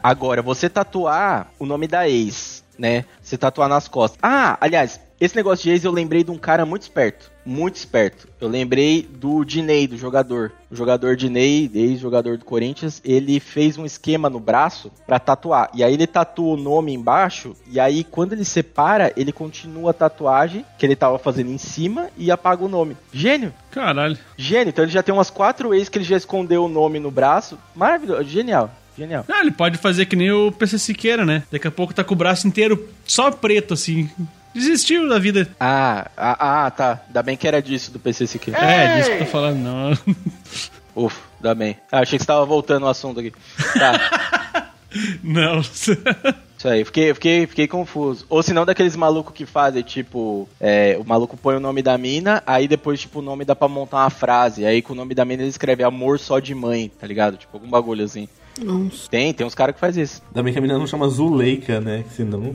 Agora, você tatuar o nome da ex, né? Você tatuar nas costas. Ah, aliás, esse negócio de ex eu lembrei de um cara muito esperto. Muito esperto. Eu lembrei do Diney, do jogador. O jogador Diney, ex-jogador do Corinthians, ele fez um esquema no braço pra tatuar. E aí ele tatua o nome embaixo. E aí, quando ele separa, ele continua a tatuagem que ele tava fazendo em cima e apaga o nome. Gênio! Caralho. Gênio! Então ele já tem umas quatro ex que ele já escondeu o nome no braço. Maravilhoso. Genial. Genial. Ah, ele pode fazer que nem o PC Siqueira, né? Daqui a pouco tá com o braço inteiro só preto, assim. Desistiu da vida. Ah, ah, ah, tá. Ainda bem que era disso do PC Siqueira. É, disso que eu tô falando, não. Ufa, ainda bem. Ah, achei que você tava voltando o assunto aqui. Tá, Não. isso aí. Fiquei, fiquei, fiquei confuso. Ou se não, daqueles malucos que fazem, tipo, é, o maluco põe o nome da mina, aí depois, tipo, o nome dá pra montar uma frase. Aí com o nome da mina ele escreve amor só de mãe, tá ligado? Tipo, algum bagulho assim. Nossa. Tem, tem uns caras que faz isso. Ainda bem que a menina não chama Zuleika, né? Que senão.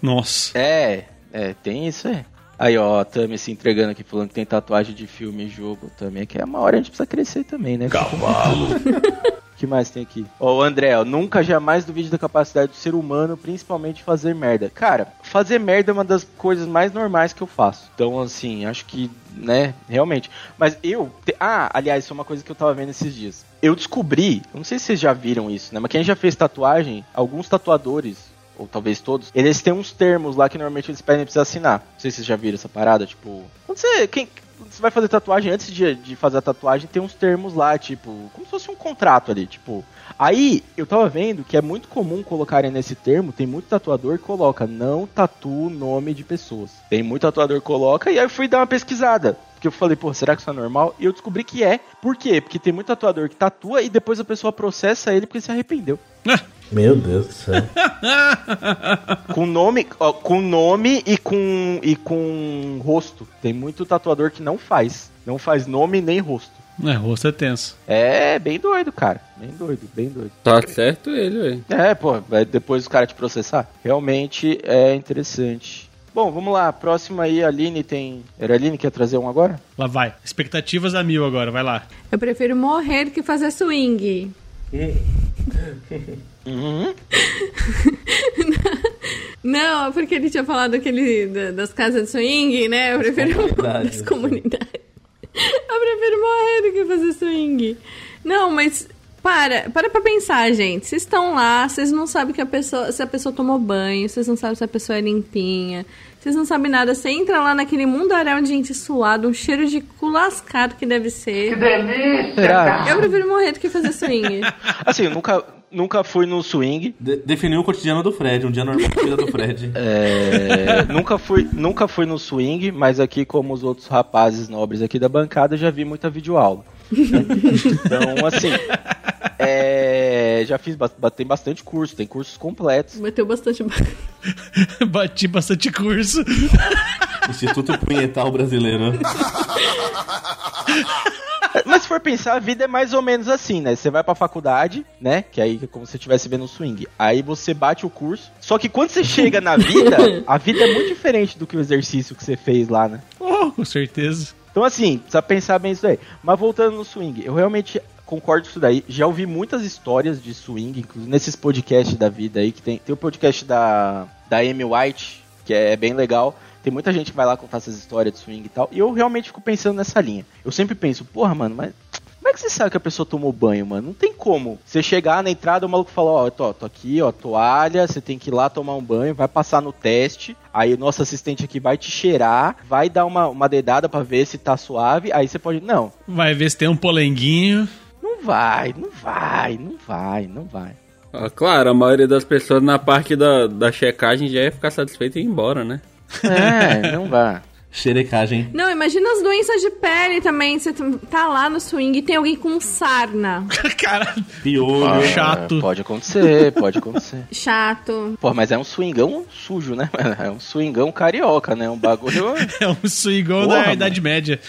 Nossa. É, é, tem isso aí. Aí, ó, a Tami se entregando aqui, falando que tem tatuagem de filme e jogo também, que é uma hora a gente precisa crescer também, né? Cavalo. O que mais tem aqui? Ó, o André, ó, nunca jamais duvide da capacidade do ser humano, principalmente fazer merda. Cara, fazer merda é uma das coisas mais normais que eu faço. Então, assim, acho que, né, realmente. Mas eu. te- Ah, aliás, isso é uma coisa que eu tava vendo esses dias. Eu descobri, não sei se vocês já viram isso, né? Mas quem já fez tatuagem, alguns tatuadores, ou talvez todos, eles têm uns termos lá que normalmente eles pedem pra você assinar. Não sei se vocês já viram essa parada, tipo. Quando você. Quem, você vai fazer tatuagem, antes de, de fazer a tatuagem, tem uns termos lá, tipo. Como se fosse um contrato ali, tipo. Aí, eu tava vendo que é muito comum colocarem nesse termo, tem muito tatuador que coloca, não tatua o nome de pessoas. Tem muito tatuador que coloca, e aí eu fui dar uma pesquisada. Porque eu falei, pô, será que isso é normal? E eu descobri que é. Por quê? Porque tem muito tatuador que tatua e depois a pessoa processa ele porque se arrependeu. Meu Deus do céu. Com nome, ó, com nome e com e com rosto. Tem muito tatuador que não faz, não faz nome nem rosto. É, rosto é tenso. É bem doido, cara. Bem doido, bem doido. Tá certo ele, velho. É, pô, vai depois o cara te processar. Realmente é interessante. Bom, vamos lá. Próxima aí, a Aline tem. Era a Aline que quer trazer um agora? Lá vai. Expectativas a mil agora, vai lá. Eu prefiro morrer do que fazer swing. Uhum. Não, porque ele tinha falado aquele da- das casas de swing, né? Eu prefiro comunidades. das comunidades. Eu prefiro morrer do que fazer swing. Não, mas para, para pra pensar, gente. Vocês estão lá, vocês não sabem que a pessoa, se a pessoa tomou banho, vocês não sabem se a pessoa é limpinha, vocês não sabem nada. Você entra lá naquele mundaréu de gente suado, um cheiro de cu lascado que deve ser. Será? Eu prefiro morrer do que fazer swing. Assim, eu nunca, nunca fui no swing. De definiu o cotidiano do Fred, um dia normal da vida do Fred. É, nunca, fui, nunca fui no swing, mas aqui, como os outros rapazes nobres aqui da bancada, já vi muita videoaula. Então, assim, É, já fiz, tem bastante curso, tem cursos completos. Bateu bastante. Bati bastante curso. Instituto Punhetal Brasileiro. Mas se for pensar, a vida é mais ou menos assim, né? Você vai pra faculdade, né? Que aí é como se você estivesse vendo um swing. Aí você bate o curso. Só que quando você chega na vida, a vida é muito diferente do que o exercício que você fez lá, né? Oh, com certeza. Então, assim, precisa pensar bem isso daí. Mas voltando no swing, eu realmente concordo com isso daí. Já ouvi muitas histórias de swing, inclusive nesses podcasts da vida aí, que tem, tem o podcast da, da Amy White, que é bem legal. Tem muita gente que vai lá contar essas histórias de swing e tal. E eu realmente fico pensando nessa linha. Eu sempre penso, porra, mano, mas como é que você sabe que a pessoa tomou banho, mano? Não tem como. Você chegar na entrada, o maluco fala, ó, eu tô, tô aqui, ó, toalha, você tem que ir lá tomar um banho, vai passar no teste. Aí o nosso assistente aqui vai te cheirar, vai dar uma, uma dedada pra ver se tá suave. Aí você pode. Não, Vai ver se tem um polenguinho. não vai, não vai, não vai, não vai. Ah, claro, a maioria das pessoas na parte da, da checagem já ia ficar satisfeita e ir embora, né? É, não vai. Xerecagem. Não, imagina as doenças de pele também. Você tá lá no swing e tem alguém com sarna. Cara, Piolho. chato. É, pode acontecer, pode acontecer. Chato. Pô, mas é um swingão sujo, né? É um swingão carioca, né? Um bagulho. É um swingão Porra, da mano. Idade Média.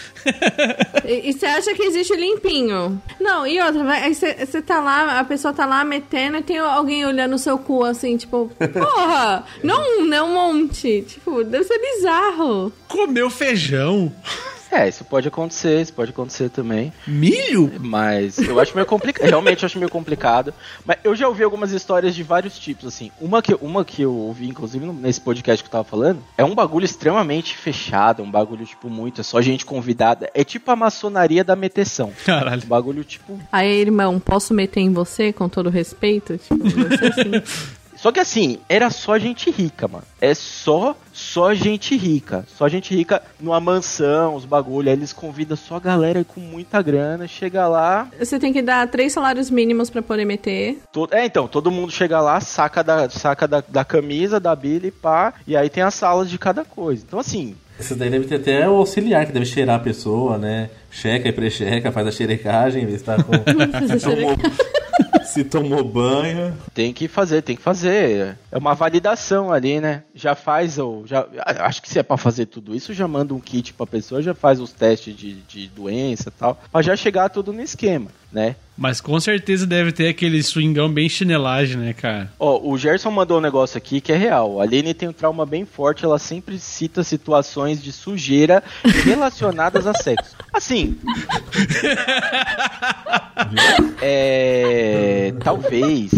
E e você acha que existe limpinho? Não, e outra, vai- aí você você tá lá, a pessoa tá lá metendo e tem alguém olhando o seu cu assim, tipo, porra, não, não um monte. Tipo, deve ser bizarro. Comeu feijão. É, isso pode acontecer, isso pode acontecer também. Milho? Mas eu acho meio complicado. Realmente eu acho meio complicado. Mas eu já ouvi algumas histórias de vários tipos, assim. Uma que, uma que eu ouvi, inclusive, nesse podcast que eu tava falando, é um bagulho extremamente fechado, um bagulho, tipo, muito, é só gente convidada. É tipo a maçonaria da meteção. Caralho. Um bagulho, tipo. Aí, irmão, posso meter em você com todo respeito? Tipo, você assim. Só que assim, era só gente rica, mano. É só, só gente rica. Só gente rica numa mansão, os bagulho. Aí eles convidam só a galera com muita grana. Chega lá, Você tem que dar três salários mínimos pra poder meter. To- É, então, todo mundo chega lá, saca da, saca da, da camisa, da bilha e pá, e aí tem as salas de cada coisa. Então, assim, Esse daí deve ter até o auxiliar que deve cheirar a pessoa, né? Checa e precheca, faz a xerecagem, vê se tá com. se, tomou, banho. tem que fazer, tem que fazer. É uma validação ali, né? Já faz o. Já, acho que se é pra fazer tudo isso, já manda um kit pra pessoa, já faz os testes de, de doença e tal, pra já chegar tudo no esquema, né? Mas com certeza deve ter aquele swingão bem chinelagem, né, cara? Ó, o Gerson mandou um negócio aqui que é real. A Aline tem um trauma bem forte, ela sempre cita situações de sujeira relacionadas a sexo. Assim. é. Talvez.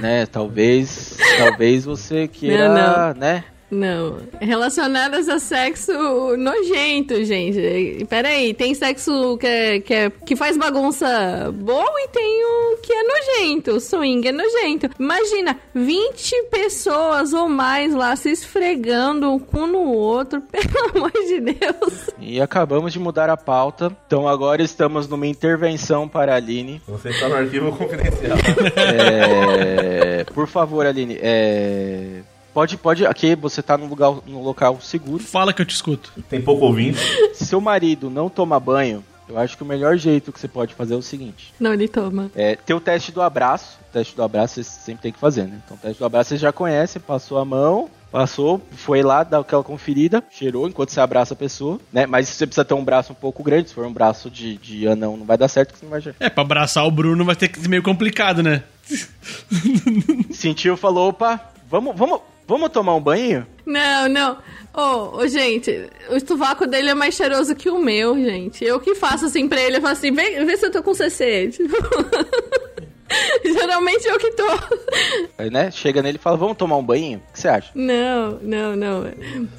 Né? Talvez. Talvez você queira. Não, né? Não. Relacionadas a sexo nojento, gente. Peraí, tem sexo que, é, que, é- que faz bagunça boa e tem o que é nojento. O swing é nojento. Imagina, 20 pessoas ou mais lá se esfregando um cu no outro. Pelo amor de Deus. E acabamos de mudar a pauta. Então agora estamos numa intervenção para a Aline. Você está no arquivo confidencial. É, por favor, Aline. É, pode, pode. Aqui você tá num lugar, num local seguro. Fala que eu te escuto. Tem pouco ouvinte. Se seu marido não toma banho, eu acho que o melhor jeito que você pode fazer é o seguinte: Não, ele toma. é ter o teste do abraço. O teste do abraço você sempre tem que fazer, né? Então, o teste do abraço você já conhece, passou a mão. Passou, foi lá, dá aquela conferida, cheirou enquanto você abraça a pessoa, né? Mas você precisa ter um braço um pouco grande, se for um braço de, de anão, não vai dar certo, que você não vai cheirar. É, pra abraçar o Bruno vai ter que ser meio complicado, né? Sentiu, falou, opa, vamos, vamos, vamos tomar um banho? Não, não. Ô, ô, gente, o sovaco dele é mais cheiroso que o meu, gente. Eu que faço assim pra ele, eu falo assim, vê, vê se eu tô com CC. Tipo, Geralmente eu que tô. Aí, né? Chega nele e fala, vamos tomar um banho? O que você acha? Não, não, não.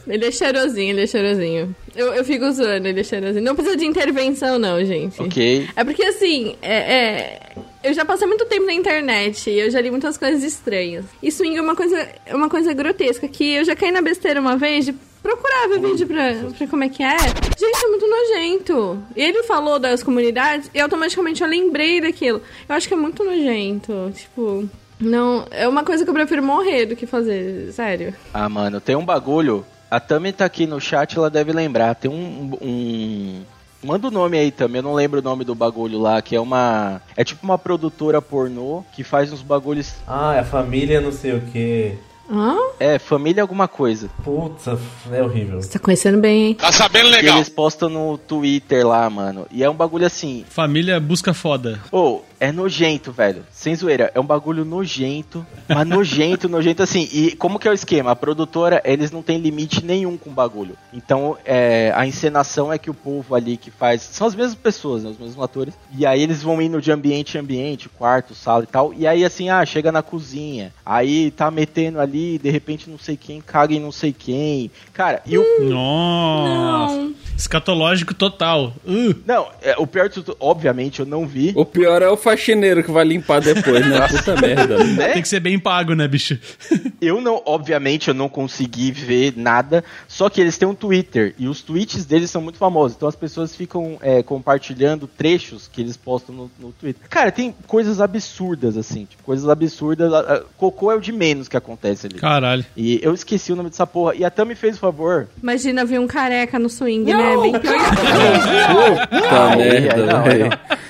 Ele é cheirosinho, ele é cheirosinho. Eu, eu fico zoando, ele é cheirosinho. Não precisa de intervenção, não, gente. Ok. É porque assim, é, é, eu já passei muito tempo na internet e eu já li muitas coisas estranhas. E swing é uma coisa, é uma coisa grotesca que eu já caí na besteira uma vez de procurar ver vídeo pra, pra como é que é. Gente, é muito nojento. Ele falou das comunidades e automaticamente eu lembrei daquilo. Eu acho que é muito nojento. Tipo, não. É uma coisa que eu prefiro morrer do que fazer, sério. Ah, mano, tem um bagulho. A Tami tá aqui no chat, ela deve lembrar. Tem um, um, Manda o nome aí também, eu não lembro o nome do bagulho lá, que é uma. É tipo uma produtora pornô que faz uns bagulhos. Ah, é a família não sei o que. Hã? É, família alguma coisa. Putz, é horrível. Você tá conhecendo bem, hein? Tá sabendo legal. eles postam no Twitter lá, mano. E é um bagulho assim. Família busca foda. Ô, é nojento, velho. Sem zoeira. É um bagulho nojento. Mas nojento, nojento assim. E como que é o esquema? A produtora, eles não tem limite nenhum com o bagulho. Então, é, a encenação é que o povo ali que faz. São as mesmas pessoas, né? Os mesmos atores. E aí eles vão indo de ambiente em ambiente, quarto, sala e tal. E aí, assim, ah, chega na cozinha. Aí tá metendo ali, de repente não sei quem caga em não sei quem. Cara, e o. Nossa. Não. Escatológico total. Uh. Não, é, o pior de tudo, obviamente, eu não vi. O pior é o faxineiro que vai limpar depois, né? Puta merda. Né? Tem que ser bem pago, né, bicho? Eu não, obviamente, eu não consegui ver nada. Só que eles têm um Twitter e os tweets deles são muito famosos. Então as pessoas ficam é, compartilhando trechos que eles postam no, no Twitter. Cara, tem coisas absurdas, assim. Tipo, coisas absurdas. A- a- Cocô é o de menos que acontece ali. Caralho. E eu esqueci o nome dessa porra. E até me fez o favor. Imagina ver um careca no swing, né? Bem pior. Puta aí, merda, aí, não, aí, velho. não.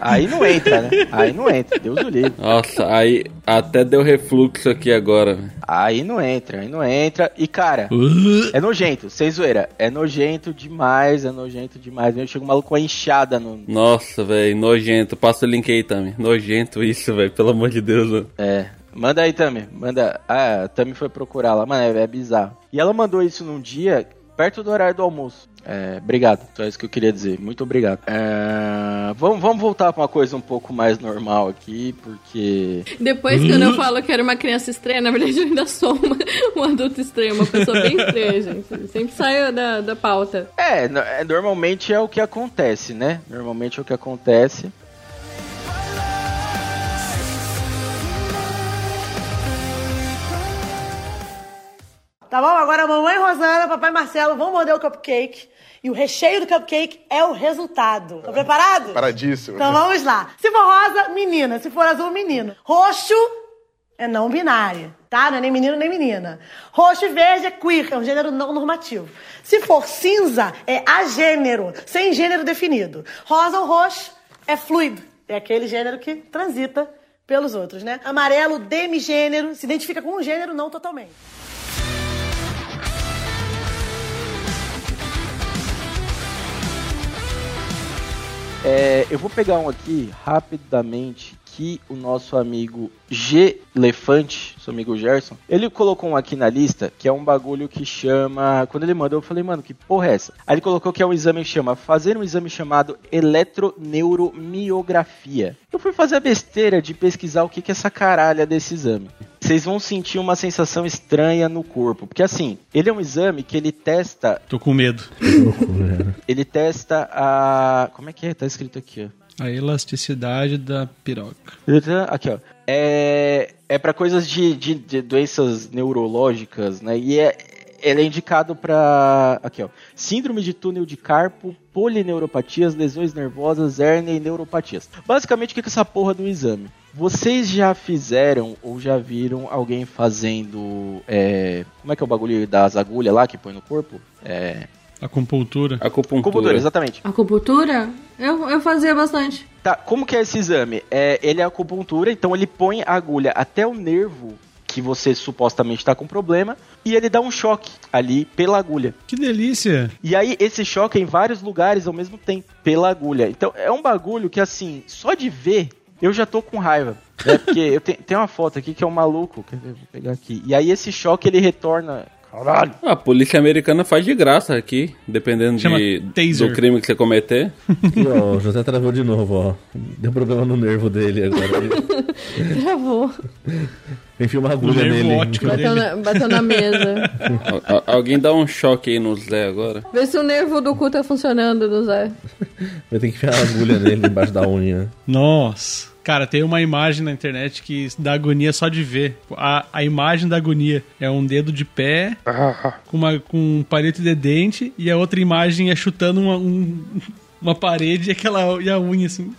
Aí não entra, né? Aí não entra. Deus o livre. Nossa, aí até deu refluxo aqui agora. velho. Aí não entra, aí não entra. E, cara, Uh. é nojento, sem zoeira. É nojento demais, é nojento demais. Eu chego um maluco com a enxada no. Nossa, velho, nojento. Passa o link aí, Tami. Nojento isso, velho, pelo amor de Deus. mano. É. Manda aí, Tami. Manda. Ah, a Tami foi procurar lá. Mano, é, é bizarro. E ela mandou isso num dia perto do horário do almoço. É, obrigado. Só isso que eu queria dizer. Muito obrigado. É, vamos, vamos voltar pra uma coisa um pouco mais normal aqui, porque. Depois, quando eu falo que era uma criança estranha, na verdade eu ainda sou uma, um adulto estranho, uma pessoa bem estranha, gente. Sempre saio da, da pauta. É, é, normalmente é o que acontece, né? Normalmente é o que acontece. Tá bom? Agora a mamãe Rosana, papai Marcelo vão morder o cupcake. E o recheio do cupcake é o resultado. Tá preparado? Paradíssimo. Então vamos lá. Se for rosa, menina. Se for azul, menino. Roxo é não binário, tá? Não é nem menino nem menina. Roxo e verde é queer, é um gênero não normativo. Se for cinza, é agênero, sem gênero definido. Rosa ou roxo é fluido, é aquele gênero que transita pelos outros, né? Amarelo, demigênero, se identifica com um gênero não totalmente. É, eu vou pegar um aqui rapidamente que o nosso amigo G Lefante, seu amigo Gerson, ele colocou um aqui na lista que é um bagulho que chama. Quando ele mandou, eu falei, mano, que porra é essa? Aí ele colocou que é um exame que chama fazer um exame chamado eletroneuromiografia. Eu fui fazer a besteira de pesquisar o que, que é essa caralha desse exame. Vocês vão sentir uma sensação estranha no corpo, porque assim, ele é um exame que ele testa, Tô com medo. ele testa a, como é que é? Tá escrito aqui, ó. A elasticidade da piroca. Aqui, ó. É, é para coisas de, de, de doenças neurológicas, né? E é, ele é indicado para aqui, ó. Síndrome de túnel de carpo, polineuropatias, lesões nervosas, hérnia e neuropatias. Basicamente, o que é essa porra do exame? Vocês já fizeram ou já viram alguém fazendo. é, como é que é o bagulho das agulhas lá que põe no corpo? É. Acupuntura. Acupuntura. Acupuntura, exatamente. Acupuntura? Eu, eu fazia bastante. Tá, como que é esse exame? É, ele é acupuntura, então ele põe a agulha até o nervo que você supostamente está com problema e ele dá um choque ali pela agulha. Que delícia. E aí esse choque é em vários lugares ao mesmo tempo pela agulha. Então é um bagulho que assim, só de ver eu já tô com raiva. É porque eu tenho, tem uma foto aqui que é um maluco, quer ver? vou pegar aqui. E aí esse choque ele retorna, caralho. A polícia americana faz de graça aqui, dependendo Chama de, taser. do crime que você cometer. Ó, o José travou de novo, ó. Deu problema no nervo dele agora. Ele- Travou. Enfia uma agulha nele. Bateu na, bateu na mesa. Al- al- alguém dá um choque aí no Zé agora. Vê se o nervo do cu tá funcionando, do Zé. Vai ter que enfiar a agulha nele embaixo da unha. Nossa. Cara, tem uma imagem na internet que dá agonia só de ver. A, a imagem da agonia é um dedo de pé com, uma, com um palito de dente e a outra imagem é chutando uma, um- uma parede e, aquela, e a unha assim.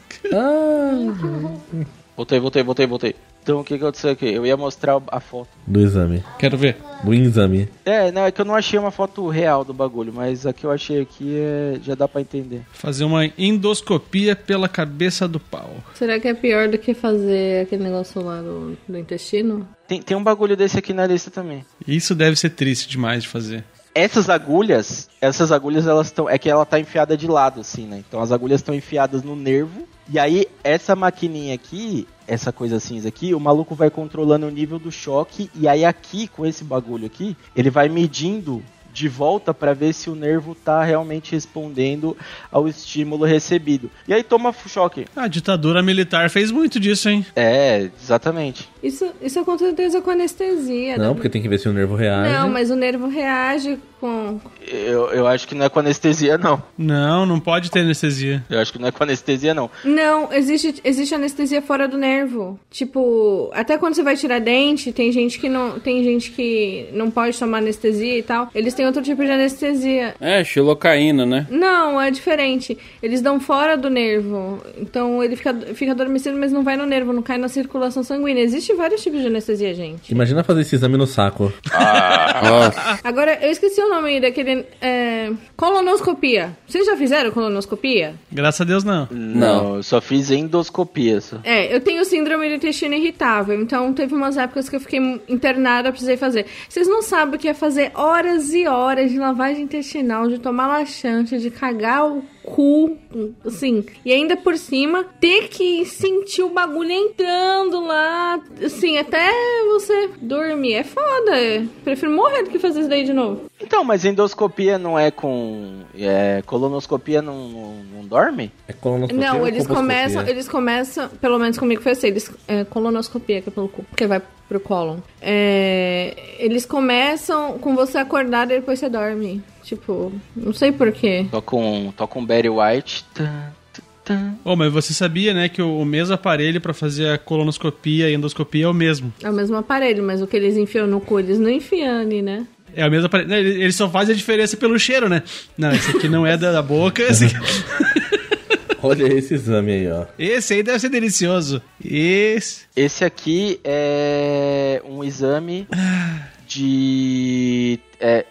Voltei, voltei, voltei, voltei. Então o que aconteceu aqui? Eu ia mostrar a foto. Do exame. Quero ver. Do exame. É, não, é que eu não achei uma foto real do bagulho, mas a que eu achei aqui é... já dá pra entender. Fazer uma endoscopia pela cabeça do pau. Será que é pior do que fazer aquele negócio lá do, do intestino? Tem, tem um bagulho desse aqui na lista também. Isso deve ser triste demais de fazer. Essas agulhas, essas agulhas elas estão, é que ela tá enfiada de lado assim, né? Então as agulhas estão enfiadas no nervo e aí essa maquininha aqui, essa coisa cinza aqui, o maluco vai controlando o nível do choque e aí aqui com esse bagulho aqui, ele vai medindo de volta para ver se o nervo tá realmente respondendo ao estímulo recebido. E aí toma choque. A ditadura militar fez muito disso, hein? É, exatamente. Isso, isso é com certeza com anestesia. Não, né? porque tem que ver se o nervo reage. Não, mas o nervo reage com. Eu, eu acho que não é com anestesia não. Não, não pode ter anestesia. Eu acho que não é com anestesia não. Não, existe, existe anestesia fora do nervo. Tipo, até quando você vai tirar dente, tem gente que não. Tem gente que não pode tomar anestesia e tal. Eles têm outro tipo de anestesia. É, xilocaína, né? Não, é diferente. Eles dão fora do nervo. Então ele fica, fica adormecido, mas não vai no nervo, não cai na circulação sanguínea. Existem vários tipos de anestesia, gente. Imagina fazer esse exame no saco. Nossa. Agora, eu esqueci o nome daquele. É, colonoscopia. Vocês já fizeram colonoscopia? Graças a Deus, não. Não, eu só fiz endoscopia. Só. É, eu tenho síndrome do intestino irritável, então teve umas épocas que eu fiquei internada, precisei fazer. Vocês não sabem o que é fazer horas e horas de lavagem intestinal, de tomar laxante, de cagar o cu, assim, e ainda por cima ter que sentir o bagulho entrando lá, assim, até você dormir. É foda, é. Prefiro morrer do que fazer isso daí de novo. Então, mas endoscopia não é com. É, colonoscopia não, não, não dorme? É colonoscopia Não, ou eles começam, eles começam, pelo menos comigo foi assim, eles, é, colonoscopia, que é pelo cu, porque vai pro cólon. É, eles começam com você acordar e depois você dorme. Tipo, não sei porquê. Tô com, tô com Barry White. Tá, tá, tá. Ô, mas você sabia, né, que o, o mesmo aparelho pra fazer a colonoscopia e endoscopia é o mesmo. É o mesmo aparelho, mas o que eles enfiam no cu, eles não enfiam ali, né? É o mesmo aparelho. Né, ele, ele só faz a diferença pelo cheiro, né? Não, esse aqui não é da, da boca, esse aqui... Olha esse exame aí, ó. Esse aí deve ser delicioso. Esse. Esse aqui é um exame de. É,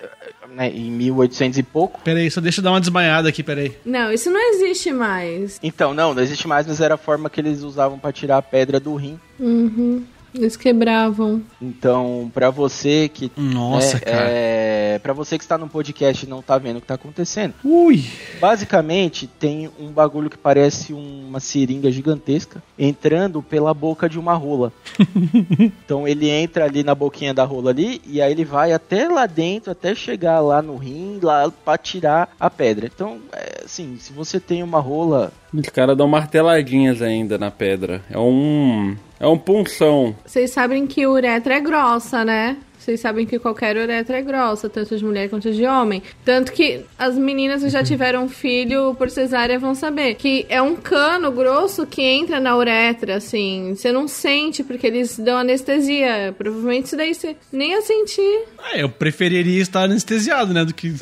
né, em 1800 e pouco. Pera aí, só deixa eu dar uma desmaiada aqui, pera aí. Não, isso não existe mais. Então, não, não existe mais, mas era a forma que eles usavam pra tirar a pedra do rim. Uhum. Eles quebravam. Então, pra você que. Nossa, né, cara. É, pra você que está no podcast e não tá vendo o que tá acontecendo. Ui. Basicamente, tem um bagulho que parece uma seringa gigantesca entrando pela boca de uma rola. então ele entra ali na boquinha da rola ali e aí ele vai até lá dentro, até chegar lá no rim, lá pra tirar a pedra. Então, é, assim, se você tem uma rola. Os caras dão marteladinhas ainda na pedra. É um. É um punção. Vocês sabem que uretra é grossa, né? Vocês sabem que qualquer uretra é grossa, tanto de mulher quanto de homem. Tanto que as meninas que já tiveram filho por cesárea vão saber que é um cano grosso que entra na uretra, assim. Você não sente porque eles dão anestesia. Provavelmente isso daí você nem ia sentir. Ah, eu preferiria estar anestesiado, né, do que...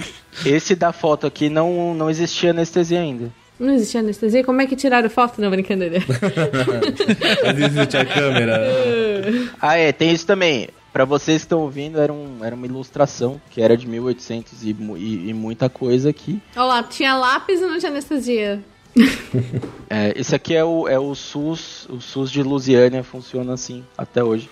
Esse da foto aqui não, não existia anestesia ainda. Não existe anestesia? Como é que tiraram foto? Não, brincadeira. Mas existe a câmera. Ah, é, tem isso também. Pra vocês que estão ouvindo, era, um, era uma ilustração que era de 1800 e, e, e muita coisa aqui. Olha lá, tinha lápis e não tinha anestesia. É, esse aqui é o, é o SUS, o SUS de Lusiânia funciona assim até hoje.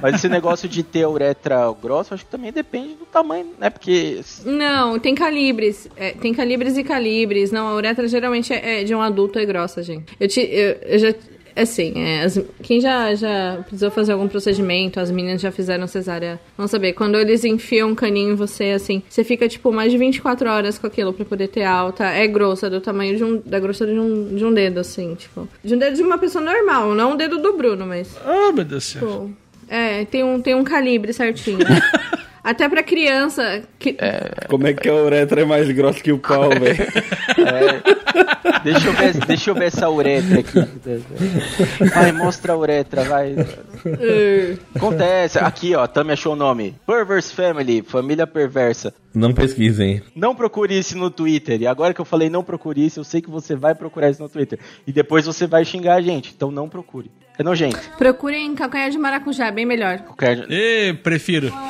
Mas esse negócio de ter a uretra grossa, acho que também depende do tamanho, né? Porque Não, tem calibres. É, tem calibres e calibres. Não, a uretra geralmente é, é de um adulto é grossa, gente. Eu, te, eu, eu já. Assim, é, as- quem já, já precisou fazer algum procedimento, as meninas já fizeram cesárea, vão saber. Quando eles enfiam um caninho em você, assim, você fica, tipo, mais de 24 horas com aquilo pra poder ter alta. É grossa, do tamanho de um. da grossura de um, de um dedo, assim, tipo. De um dedo de uma pessoa normal, não um dedo do Bruno, mas. Ah, meu Deus do céu. Pô, é, tem um, tem um calibre certinho. Até pra criança. Que, Como é que a uretra é mais grossa que o pau, velho? deixa eu ver, deixa eu ver essa uretra aqui. Vai, mostra a uretra, vai. É. Acontece. Aqui, ó, Tami achou o nome. Perverse Family, família perversa. Não pesquisem. Não procure isso no Twitter. E agora que eu falei não procure isso, eu sei que você vai procurar isso no Twitter. E depois você vai xingar a gente. Então não procure. É nojento. Procurem calcanhar de maracujá, é bem melhor. Qualquer... Ê, prefiro.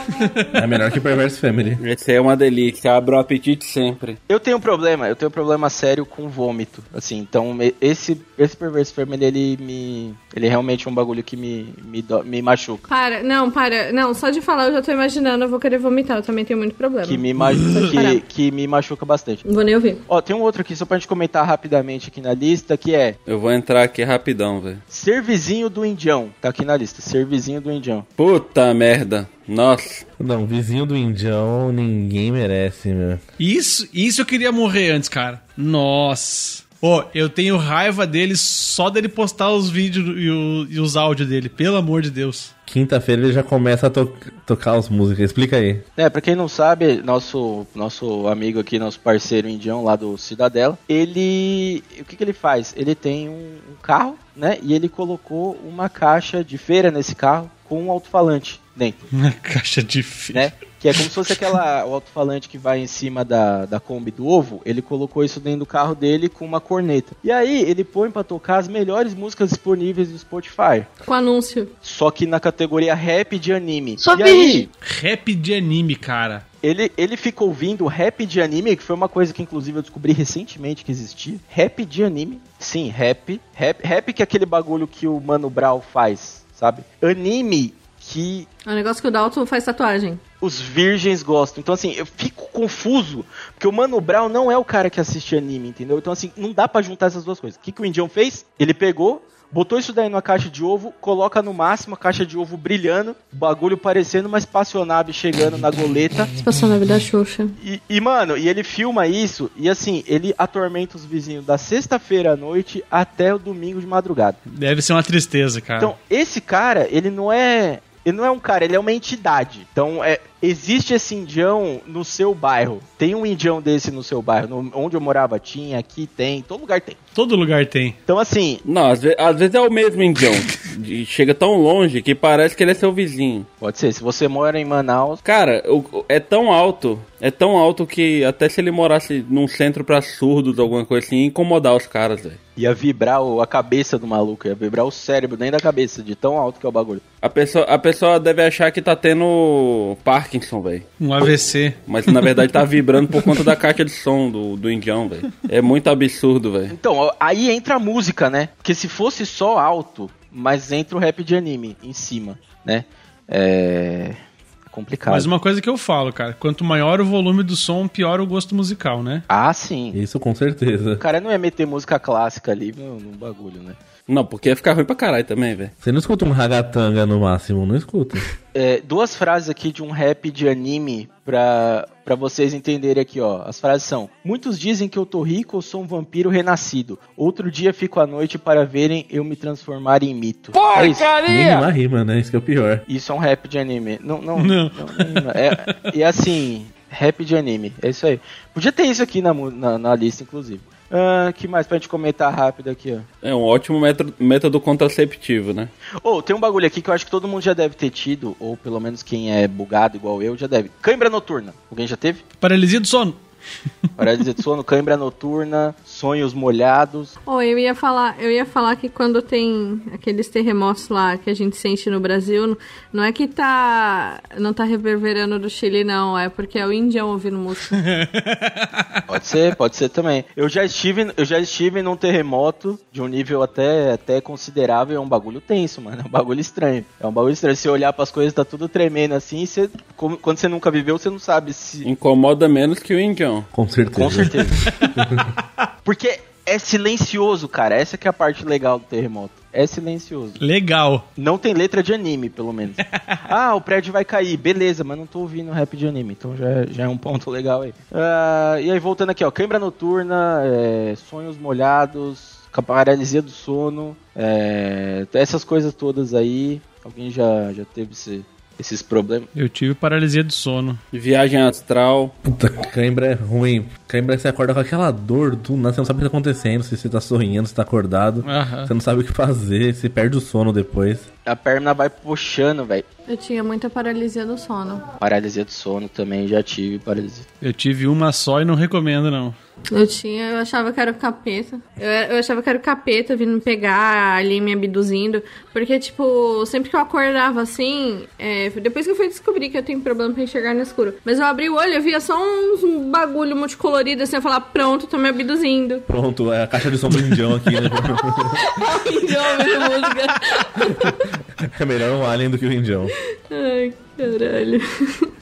É melhor que Perverse Family. Esse aí é uma delícia, abre o apetite sempre. Eu tenho um problema, eu tenho um problema sério com vômito. Assim, então esse, esse Perverse Family, ele me. Ele realmente é um bagulho que me, me, dó- me machuca. Para, não, para. Não, só de falar eu já tô imaginando, eu vou querer vomitar. Eu também tenho muito problema. Que me, ma- que, que me machuca bastante. Não vou nem ouvir. Ó, tem um outro aqui, só pra gente comentar rapidamente aqui na lista, que é Eu vou entrar aqui rapidão, velho. Servizinho do Indião. Tá aqui na lista, Servizinho do Indião. Puta merda. Nossa. Não, vizinho do Indião, ninguém merece, meu. Isso, isso eu queria morrer antes, cara. Nossa. Ô, eu tenho raiva dele só dele postar os vídeos e, o- e os áudios dele. Pelo amor de Deus. Quinta-feira ele já começa a to- tocar as músicas. Explica aí. É, pra quem não sabe, nosso, nosso amigo aqui, nosso parceiro indião lá do Cidadela, ele. O que, que ele faz? Ele tem um, um carro, né? E ele colocou uma caixa de feira nesse carro com um alto-falante dentro, Uma caixa de filho. né? Que é como se fosse aquela o alto-falante que vai em cima da, da Kombi do ovo. Ele colocou isso dentro do carro dele com uma corneta. E aí ele põe pra tocar as melhores músicas disponíveis do Spotify. Com anúncio. Só que na categoria rap de anime. Só e aí, Rap de anime, cara. Ele, ele fica ouvindo rap de anime, que foi uma coisa que inclusive eu descobri recentemente que existia. Rap de anime. Sim, rap. Rap, rap que é aquele bagulho que o Mano Brown faz, sabe? Anime que É um negócio que o Dalton faz tatuagem. os virgens gostam. Então, assim, eu fico confuso, porque o Mano Brown não é o cara que assiste anime, entendeu? Então, assim, não dá pra juntar essas duas coisas. O que, que o Indião fez? Ele pegou, botou isso daí numa caixa de ovo, coloca no máximo a caixa de ovo brilhando, o bagulho parecendo uma espaçonave chegando na goleta. Espaçonave da Xuxa. E, e, mano, e ele filma isso, e assim, ele atormenta os vizinhos da sexta-feira à noite até o domingo de madrugada. Deve ser uma tristeza, cara. Então, esse cara, ele não é. Ele não é um cara, ele é uma entidade. Então, é, existe esse indião no seu bairro. Tem um indião desse no seu bairro. No- onde eu morava tinha, aqui tem, todo lugar tem. Todo lugar tem. Então, assim, Não, às, ve- às vezes é o mesmo indião. Chega tão longe que parece que ele é seu vizinho. pode ser, se você mora em Manaus, Cara, o- o- é tão alto, é tão alto que até se ele morasse num centro pra surdos, alguma coisa assim, ia incomodar os caras, velho. Ia vibrar o- a cabeça do maluco, ia vibrar o cérebro dentro da cabeça, de tão alto que é o bagulho. A pessoa, a pessoa deve achar que tá tendo Parkinson, velho. Um AVC. Mas na verdade tá vibrando por conta da caixa de som do, do indião, velho. É muito absurdo, velho. Então, aí entra a música, né? Porque se fosse só alto, mas entra o rap de anime em cima, né? É. complicado. Mas uma coisa que eu falo, cara, quanto maior o volume do som, pior o gosto musical, né? Ah, sim. Isso com certeza. O cara não ia meter música clássica ali no, no bagulho, né? Não, porque ia ficar ruim pra caralho também, velho. Você não escuta um ragatanga no máximo, não escuta. É, duas frases aqui de um rap de anime pra, pra vocês entenderem aqui, ó. As frases são: Muitos dizem que eu tô rico ou sou um vampiro renascido. Outro dia fico à noite para verem eu me transformar em mito. É isso. Nenhuma rima, né? Isso que é o pior. Isso é um rap de anime. Não, não. Não. não, é, e assim, rap de anime. É isso aí. Podia ter isso aqui na, na, na lista, inclusive. Ah, que mais pra gente comentar rápido aqui, ó. É um ótimo método, método contraceptivo, né? Ô, tem um bagulho aqui que eu acho que todo mundo já deve ter tido, ou pelo menos quem é bugado igual eu já deve. Cãibra noturna. Alguém já teve? Paralisia do sono. Paralisia de sono, cãibra noturna, sonhos molhados. Oh, eu ia falar, eu ia falar que quando tem aqueles terremotos lá que a gente sente no Brasil, não é que tá não tá reverberando do Chile não, é porque é o indião ouvindo música. Pode ser, pode ser também. Eu já estive, eu já estive num terremoto de um nível até, até considerável, é um bagulho tenso, mano. É um bagulho estranho. É um bagulho estranho. Se olhar pras coisas, tá tudo tremendo assim, você, como- quando você nunca viveu, você não sabe se. Incomoda menos que o indião. Com certeza. Com certeza. Porque é silencioso, cara. Essa que é a parte legal do terremoto. É silencioso. Legal. Não tem letra de anime, pelo menos. ah, o prédio vai cair. Beleza, mas não tô ouvindo rap de anime. Então já, é- já é um ponto legal aí. Ah, e aí, voltando aqui, ó. Câimbra noturna, é, sonhos molhados, paralisia do sono, é, essas coisas todas aí. Alguém já, já teve esse- esses problemas? Eu tive paralisia do sono. Viagem astral. Puta, cãibra é ruim. Cãibra você acorda com aquela dor do nada, você não sabe o que tá acontecendo, se você tá sorrindo, se tá acordado. Aham. Você não sabe o que fazer, você perde o sono depois. A perna vai puxando, velho. Eu tinha muita paralisia do sono. Paralisia do sono também, já tive paralisia. Eu tive uma só e não recomendo, não. Eu tinha, eu achava que era o capeta. Eu, eu achava que era o capeta vindo me pegar ali, me abduzindo. Porque, tipo, sempre que eu acordava assim, é, depois que eu fui descobrir que eu tenho problema pra enxergar no escuro. Mas eu abri o olho, eu via só uns um bagulho multicolorido assim, eu falava, pronto, tô me abduzindo. Pronto, é a caixa de som do Indião aqui, né? Idioma de música. é melhor um alien do que o Indião. Ai, caralho.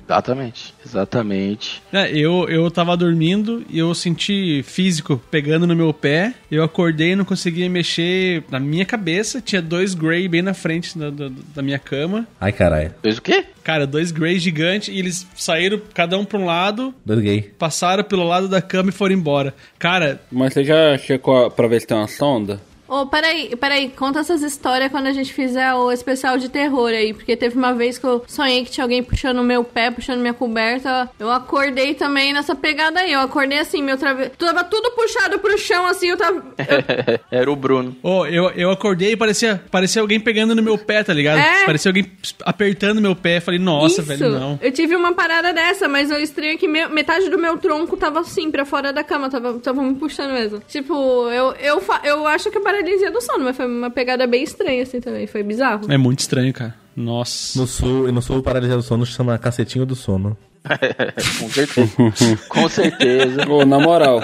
Exatamente, exatamente. É, eu, eu tava dormindo e eu senti físico pegando no meu pé. Eu acordei e não conseguia mexer na minha cabeça. Tinha dois Grey bem na frente da, da, da minha cama. Ai, caralho. Fez o quê? Cara, dois Greys gigantes e eles saíram cada um pra um lado, Dois gay. passaram pelo lado da cama e foram embora. Cara, Mas você já checou pra ver se tem uma sonda? Ô, peraí, peraí, conta essas histórias quando a gente fizer o especial de terror aí, porque teve uma vez que eu sonhei que tinha alguém puxando o meu pé, puxando minha coberta. Eu acordei também nessa pegada aí. Eu acordei assim, meu travesseiro. Tava tudo puxado pro chão, assim, eu tava. eu- Era o Bruno. Ô, eu, eu acordei e parecia, parecia alguém pegando no meu pé, tá ligado? É. Parecia alguém apertando meu pé. Falei, nossa, Isso. velho, não. Eu tive uma parada dessa, mas o estranho é que meu- metade do meu tronco tava assim, pra fora da cama, tava, tava me puxando mesmo. Tipo, eu, eu, fa- eu acho que é paralisia do sono, mas foi uma pegada bem estranha assim também, foi bizarro. É muito estranho, cara. Nossa. No sul, no sul, o paralisia do sono chama cacetinho do sono. Com certeza. Com certeza. Ô, na moral,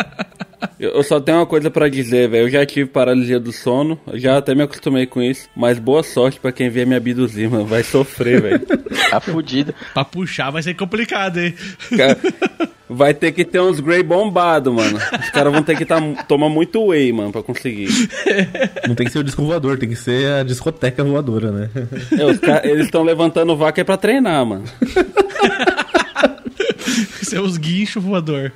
eu só tenho uma coisa pra dizer, velho. Eu já tive paralisia do sono, eu já até me acostumei com isso. Mas boa sorte pra quem vier me abduzir, mano. Vai sofrer, velho. Tá fudido. Pra puxar vai ser complicado, hein? Cara, Vai ter que ter uns Grey bombado, mano. Os caras vão ter que tá, tomar muito whey, mano, pra conseguir. Não tem que ser o disco voador, tem que ser a discoteca voadora, né? É, os ca- Eles estão levantando vaca é pra treinar, mano. Isso é os guinchos voador.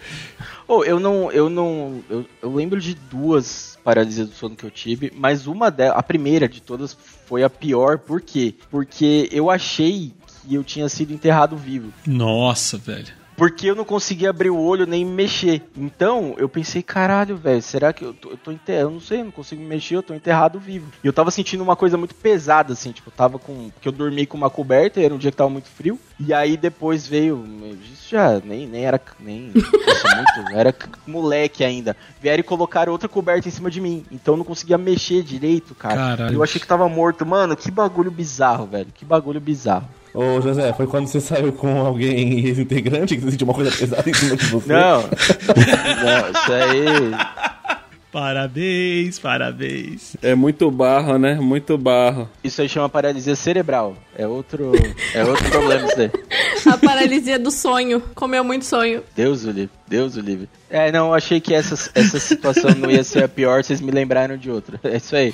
Ô, eu não. Eu não. Eu, eu lembro de duas paralisias do sono que eu tive, mas uma delas, a primeira de todas, foi a pior, por quê? Porque eu achei que eu tinha sido enterrado vivo. Nossa, velho. Porque eu não conseguia abrir o olho nem me mexer. Então, eu pensei, caralho, velho, será que eu tô, eu tô enterrado? Eu não sei, eu não consigo me mexer, eu tô enterrado vivo. E eu tava sentindo uma coisa muito pesada, assim, tipo, eu tava com. Porque eu dormi com uma coberta, e era um dia que tava muito frio. E aí depois veio. Isso já nem, nem era. Nem. Muito. Era moleque ainda. Vieram e colocaram outra coberta em cima de mim. Então eu não conseguia mexer direito, cara. Caralho. Eu achei que tava morto. Mano, que bagulho bizarro, velho. Que bagulho bizarro. Ô, José, foi quando você saiu com alguém ex-integrante que você sentiu uma coisa pesada em cima de você? Não. não, isso aí. Parabéns, parabéns. É muito barro, né? Muito barro. Isso aí chama paralisia cerebral. É outro, é outro problema isso daí. A paralisia do sonho. Comeu muito sonho. Deus o livre, Deus o livre. É, não, eu achei que essa, essa situação não ia ser a pior, vocês me lembraram de outra. É isso aí.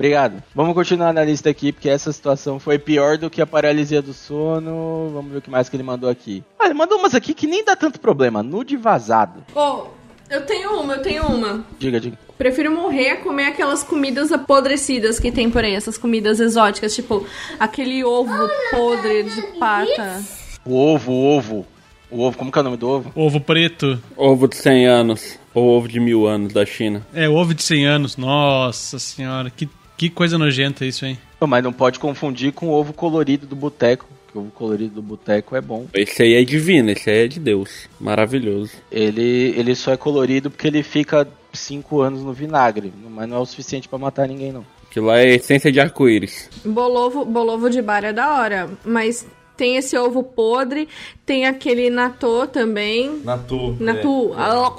Obrigado. Vamos continuar na lista aqui, porque essa situação foi pior do que a paralisia do sono. Vamos ver o que mais que ele mandou aqui. Ah, ele mandou umas aqui que nem dá tanto problema. Nude vazado. Ô, eu tenho uma, eu tenho uma. Diga, diga. Prefiro morrer a comer aquelas comidas apodrecidas que tem por aí, essas comidas exóticas, tipo aquele ovo podre de pata. O ovo, o ovo. O ovo, como que é o nome do ovo? Ovo preto. Ovo de 100 anos. Ou ovo de mil anos da China. É, ovo de 100 anos. Nossa senhora, que, que coisa nojenta isso, hein? Pô, Mas não pode confundir com o ovo colorido do boteco. Que o ovo colorido do boteco é bom. Esse aí é divino, esse aí é de Deus. Maravilhoso. Ele, ele só é colorido porque ele fica 5 anos no vinagre. Mas não é o suficiente pra matar ninguém, não. Que lá é essência de arco-íris. Bolovo, bolovo de bar é da hora, mas tem esse ovo podre, tem aquele natô também. Natu. Natu. Ah,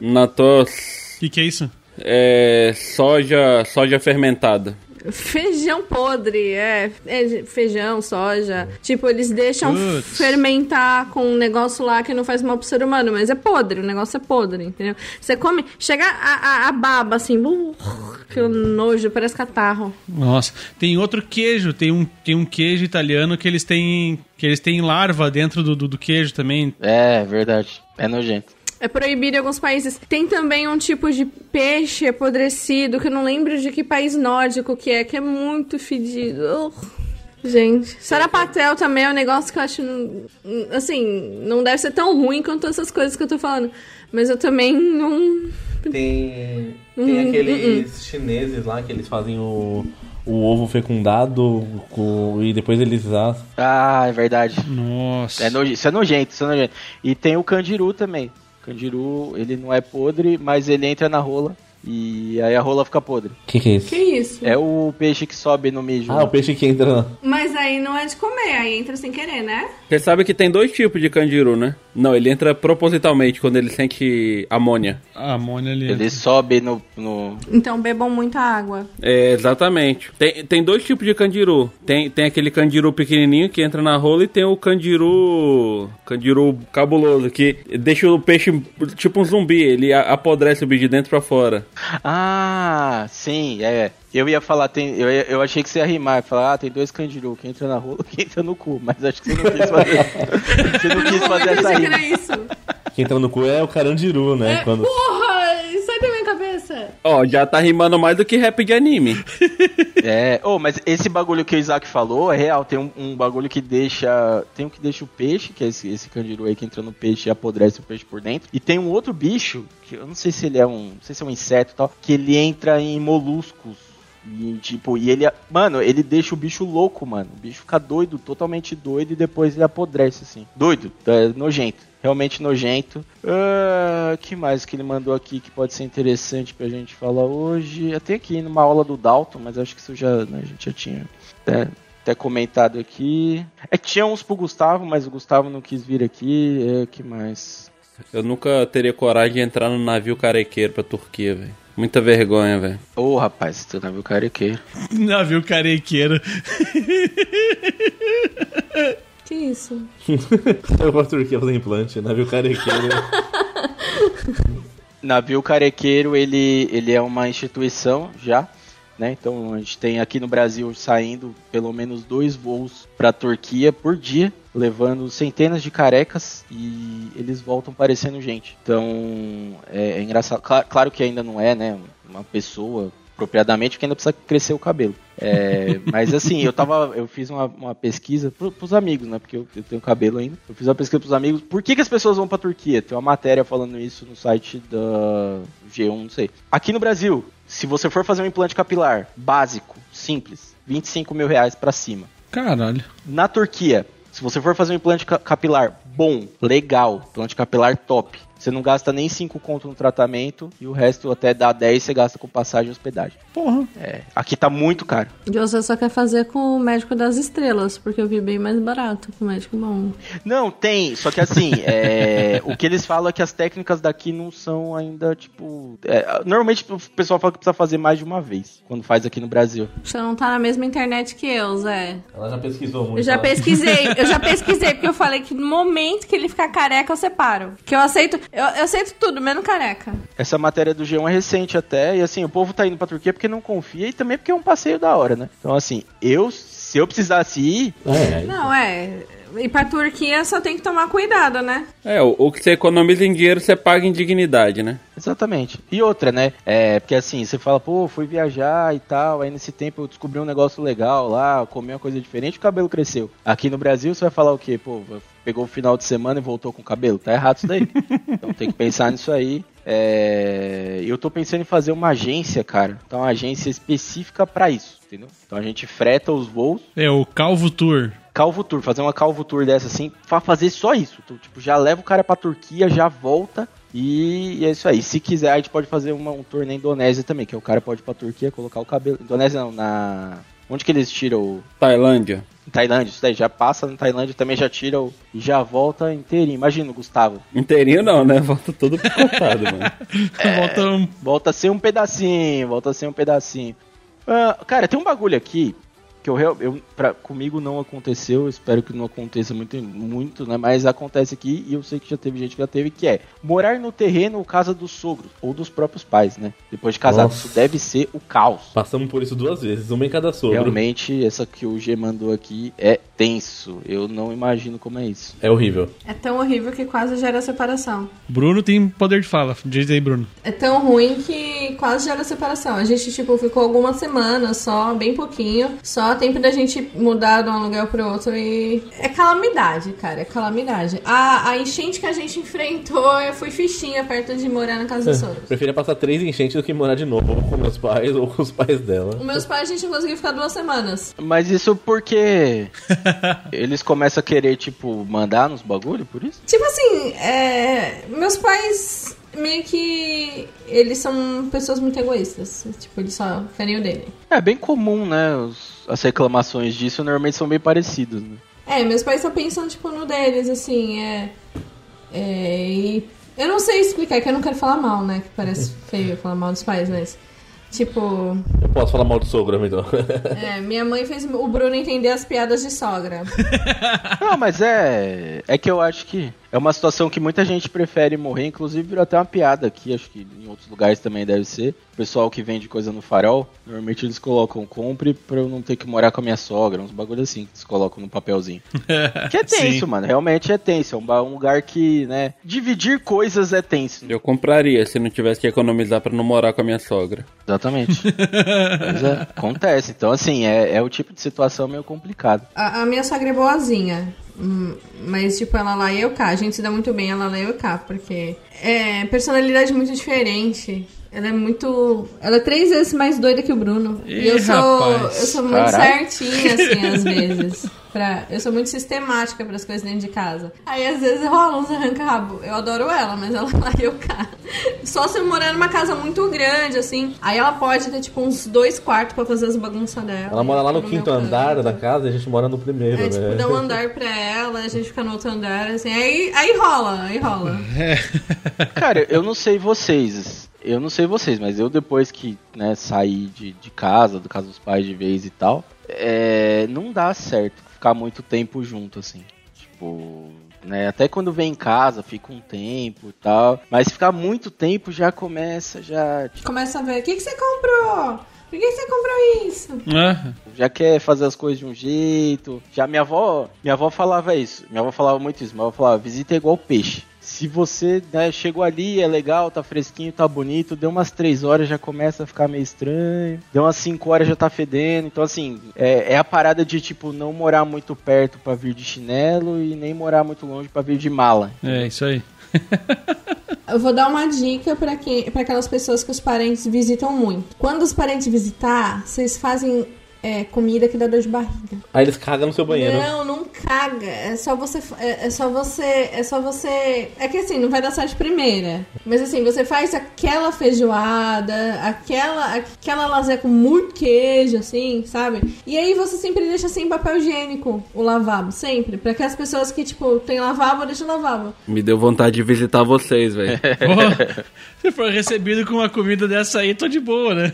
Natos O que, que é isso? É soja, soja fermentada. Feijão podre, é, é feijão, soja. Tipo, eles deixam Putz. fermentar com um negócio lá que não faz mal pro ser humano, mas é podre, o negócio é podre, entendeu? Você come, chega a, a, a baba assim, uh, que nojo, parece catarro. Nossa, tem outro queijo, tem um, tem um queijo italiano que eles têm que eles têm larva dentro do, do, do queijo também. É, verdade. É nojento. É proibido em alguns países. Tem também um tipo de peixe apodrecido, que eu não lembro de que país nórdico que é, que é muito fedido. Gente, sarapatel também é um negócio que eu acho, hum, assim, não deve ser tão ruim quanto essas coisas que eu tô falando. Mas eu também não... Tem, Hum, tem aqueles chineses lá que eles fazem o, o ovo fecundado com, e depois eles assam. Ah, é verdade. Nossa. É noje- isso é nojento, isso é nojento. E tem o candiru também. Candiru, ele não é podre, mas ele entra na rola e aí a rola fica podre. Que que é isso? Que isso? É o peixe que sobe no mijo. Ah, né? o peixe que entra. Mas aí não é de comer, aí entra sem querer, né? Você sabe que tem dois tipos de candiru, né? Não, ele entra propositalmente quando ele sente amônia. A amônia ali. Ele sobe no, no- Então bebam muita água. É, exatamente. Tem, tem dois tipos de candiru. Tem, tem aquele candiru pequenininho que entra na rola e tem o candiru... Candiru cabuloso, que deixa o peixe tipo um zumbi. Ele a- apodrece o bicho de dentro pra fora. Ah, sim, é. Eu ia falar, tem, eu, eu achei que você ia rimar, ia falar, ah, tem dois candiru, que entra na rola que entra no cu, mas acho que você não quis fazer. você não quis fazer eu essa pensei que rima. era isso. Quem entra no cu é o carandiru, né? É, Quando... Porra, cabeça. Ó, já tá rimando mais do que rap de anime. É, oh, mas esse bagulho que o Isaac falou é real. Tem um, um bagulho que deixa. Tem um que deixa o peixe, que é esse, esse candiru aí que entra no peixe e apodrece o peixe por dentro. E tem um outro bicho, que eu não sei se ele é um. Não sei se é um inseto e tal, que ele entra em moluscos. E, tipo, e ele. Mano, ele deixa o bicho louco, mano. O bicho fica doido, totalmente doido, e depois ele apodrece, assim. Doido, é nojento. Realmente nojento. Ah, que mais que ele mandou aqui que pode ser interessante pra gente falar hoje? Até aqui numa aula do Dalton, mas acho que isso já né, a gente já tinha até, até comentado aqui. É que tinha uns pro Gustavo, mas o Gustavo não quis vir aqui. É, que mais? Eu nunca teria coragem de entrar no navio carequeiro pra Turquia, velho. Muita vergonha, velho. Ô, rapaz, você tá navio carequeiro. Navio carequeiro. Que isso? Eu vou Turquia fazer implante, navio carequeiro. Navio Carequeiro, ele, ele é uma instituição já, né? Então a gente tem aqui no Brasil saindo pelo menos dois voos para a Turquia por dia, levando centenas de carecas e eles voltam parecendo gente. Então é, é engraçado. Cla- claro que ainda não é, né? Uma pessoa propriamente, porque ainda precisa crescer o cabelo. É, mas assim, eu tava. Eu fiz uma, uma pesquisa pro, pros amigos, né? Porque eu, eu tenho cabelo ainda. Eu fiz uma pesquisa pros amigos. Por que, que as pessoas vão pra Turquia? Tem uma matéria falando isso no site da G1, não sei. Aqui no Brasil, se você for fazer um implante capilar básico, simples, 25 mil reais pra cima. Caralho. Na Turquia, se você for fazer um implante ca- capilar bom, legal, implante capilar top, você não gasta nem 5 conto no tratamento e o resto até dá 10 você gasta com passagem e hospedagem. Porra. É, aqui tá muito caro. E você só quer fazer com o médico das estrelas, porque eu vi bem mais barato com o médico bom. Não, tem, só que assim, é, o que eles falam é que as técnicas daqui não são ainda, tipo. é, normalmente o pessoal fala que precisa fazer mais de uma vez, quando faz aqui no Brasil. Você não tá na mesma internet que eu, Zé. Ela já pesquisou muito. Eu já ela- pesquisei, eu já pesquisei, porque eu falei que no momento que ele ficar careca, eu separo. Que eu aceito, eu, eu aceito tudo, menos careca. Essa matéria do G1 é recente até, e assim, o povo tá indo pra Turquia porque não confia e também porque é um passeio da hora, né? Então, assim, eu, se eu precisasse ir, É, Não, é. E pra Turquia só tem que tomar cuidado, né? É, o, o que você economiza em dinheiro, você paga em dignidade, né? Exatamente. E outra, né? É, porque assim, você fala, pô, fui viajar e tal, aí nesse tempo eu descobri um negócio legal lá, comi uma coisa diferente, o cabelo cresceu. Aqui no Brasil você vai falar o quê? Pô, pegou o final de semana e voltou com o cabelo? Tá errado isso daí. então tem que pensar nisso aí. É, eu tô pensando em fazer uma agência, cara. Então, uma agência específica pra isso, entendeu? Então a gente freta os voos, É o Calvo Tour. Calvo Tour, fazer uma Calvo Tour dessa assim, pra fazer só isso. Então, tipo, já leva o cara pra Turquia, já volta e, é isso aí. Se quiser, a gente pode fazer uma, um tour na Indonésia também, que o cara pode ir pra Turquia, colocar o cabelo. Indonésia não, na. Onde que eles tiram o. Tailândia. Tailândia, isso daí, já passa na Tailândia também, já tira o. E já volta inteirinho. Imagina, Gustavo. Inteirinho não, né? Volta todo picotado, mano. Volta um... Volta a ser um pedacinho, volta a ser um pedacinho. Ah, cara, tem um bagulho aqui que eu, eu pra, comigo não aconteceu, eu espero que não aconteça muito, muito, né? Mas acontece aqui e eu sei que já teve gente que já teve, que é morar no terreno ou casa dos sogros ou dos próprios pais, né? Depois de casado, Nossa. isso deve ser o caos. Passamos por isso duas vezes, uma em cada sogro. Realmente, essa que o G mandou aqui é tenso. Eu não imagino como é isso. É horrível. É tão horrível que quase gera separação. Bruno tem poder de fala. Diz aí, Bruno. É tão ruim que quase gera separação. A gente, tipo, ficou algumas semanas só, bem pouquinho. Só tempo da gente mudar de um aluguel pro outro e. É calamidade, cara. É calamidade. A, a enchente que a gente enfrentou, eu fui fichinha perto de morar na casa dos sogros. Preferia passar três enchentes do que morar de novo ou com meus pais ou com os pais dela. Os meus pais, a gente não conseguiu ficar duas semanas. Mas isso porque. Eles começam a querer, tipo, mandar nos bagulho por isso? Tipo assim, é, meus pais meio que. Eles são pessoas muito egoístas. Tipo, eles só querem o dele. É bem comum, né? Os- as reclamações disso normalmente são bem parecidas, né? É, meus pais só pensam, tipo, no deles, assim, é. É. E eu não sei explicar, que eu não quero falar mal, né? Que parece feio falar mal dos pais, mas. Tipo, Eu posso falar mal do sogro, então. é, minha mãe fez o Bruno entender as piadas de sogra. Não, mas é. É que eu acho que é uma situação que muita gente prefere morrer, inclusive virou até uma piada aqui, acho que em outros lugares também deve ser. O pessoal que vende coisa no farol, normalmente eles colocam compre pra eu não ter que morar com a minha sogra, uns bagulho assim que eles colocam no papelzinho. Que é tenso, Sim. mano, realmente é tenso. É um, um lugar que, né, dividir coisas é tenso. Eu compraria se não tivesse que economizar pra não morar com a minha sogra. Exatamente. Mas é, acontece. Então, assim, é, é o tipo de situação meio complicado. A, a minha sogra é boazinha. Mas, tipo, ela lá e eu cá. A gente se dá muito bem, ela lá e eu cá. Porque é personalidade muito diferente. Ela é muito. Ela é três vezes mais doida que o Bruno. Ih, e eu sou. rapaz. Eu sou muito certinha, assim, às vezes. Pra, eu sou muito sistemática pras coisas dentro de casa. Aí às vezes rola uns arranca-rabo. Eu adoro ela, mas ela lá e eu cá. Só se eu morar numa casa muito grande, assim. Aí ela pode ter, tipo, uns dois quartos pra fazer as bagunças dela. Ela mora lá no meu quinto andar canto. da casa e a gente mora no primeiro, É, né? tipo, dá um andar pra ela, a gente fica no outro andar, assim, aí, aí rola, aí rola. Cara, eu não sei vocês. Eu não sei vocês, mas eu depois que né, saí de, de casa, do casa dos pais de vez e tal, é, não dá certo ficar muito tempo junto, assim. Tipo, né, até quando vem em casa, fica um tempo e tal. Mas ficar muito tempo já começa, já, tipo, Começa a ver, o que, que você comprou? Por que você comprou isso? Ah, já quer fazer as coisas de um jeito. Já minha avó, minha avó falava isso. Minha avó falava muito isso. Minha avó falava, visita é igual peixe. Se você né, chegou ali, é legal, tá fresquinho, tá bonito, deu umas três horas já começa a ficar meio estranho, deu umas cinco horas já tá fedendo. Então, assim, é, é a parada de, tipo, não morar muito perto pra vir de chinelo e nem morar muito longe pra vir de mala. é isso aí. Eu vou dar uma dica pra quem, para aquelas pessoas que os parentes visitam muito. Quando os parentes visitar, vocês fazem é, comida que dá dor de barriga. Aí eles cagam no seu banheiro. Não, não caga. É só você. É, é só você. É só você. É que assim, não vai dar certo de primeira. Mas assim, você faz aquela feijoada, aquela, aquela lasanha com muito queijo, assim, sabe? E aí você sempre deixa assim papel higiênico o lavabo, sempre. Pra que as pessoas que, tipo, tem lavabo, deixa o lavabo. Me deu vontade de visitar vocês, velho. Se for recebido com uma comida dessa aí, tô de boa, né?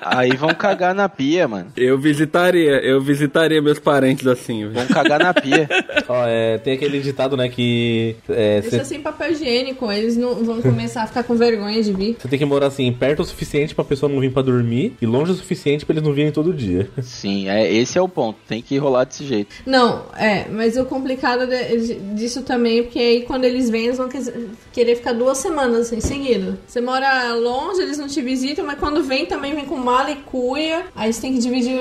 Aí vão cagar na pia, mano. Eu visitaria, eu visitaria meus parentes assim. Vão cagar na pia. Ó, é, tem aquele ditado, né, que é, Deixa você sem papel higiênico, eles não vão começar a ficar com vergonha de vir. tem que morar assim, perto o suficiente pra pessoa não vir pra dormir e longe o suficiente pra eles não virem todo dia. Sim, é, esse é o ponto. Tem que rolar desse jeito. Não, é, mas o complicado de- disso também é porque aí quando eles vêm, eles vão quer- querer ficar duas semanas assim, seguido. Você mora longe, eles não te visitam, mas quando vem também vem com mala e cuia. Aí você tem que dividir,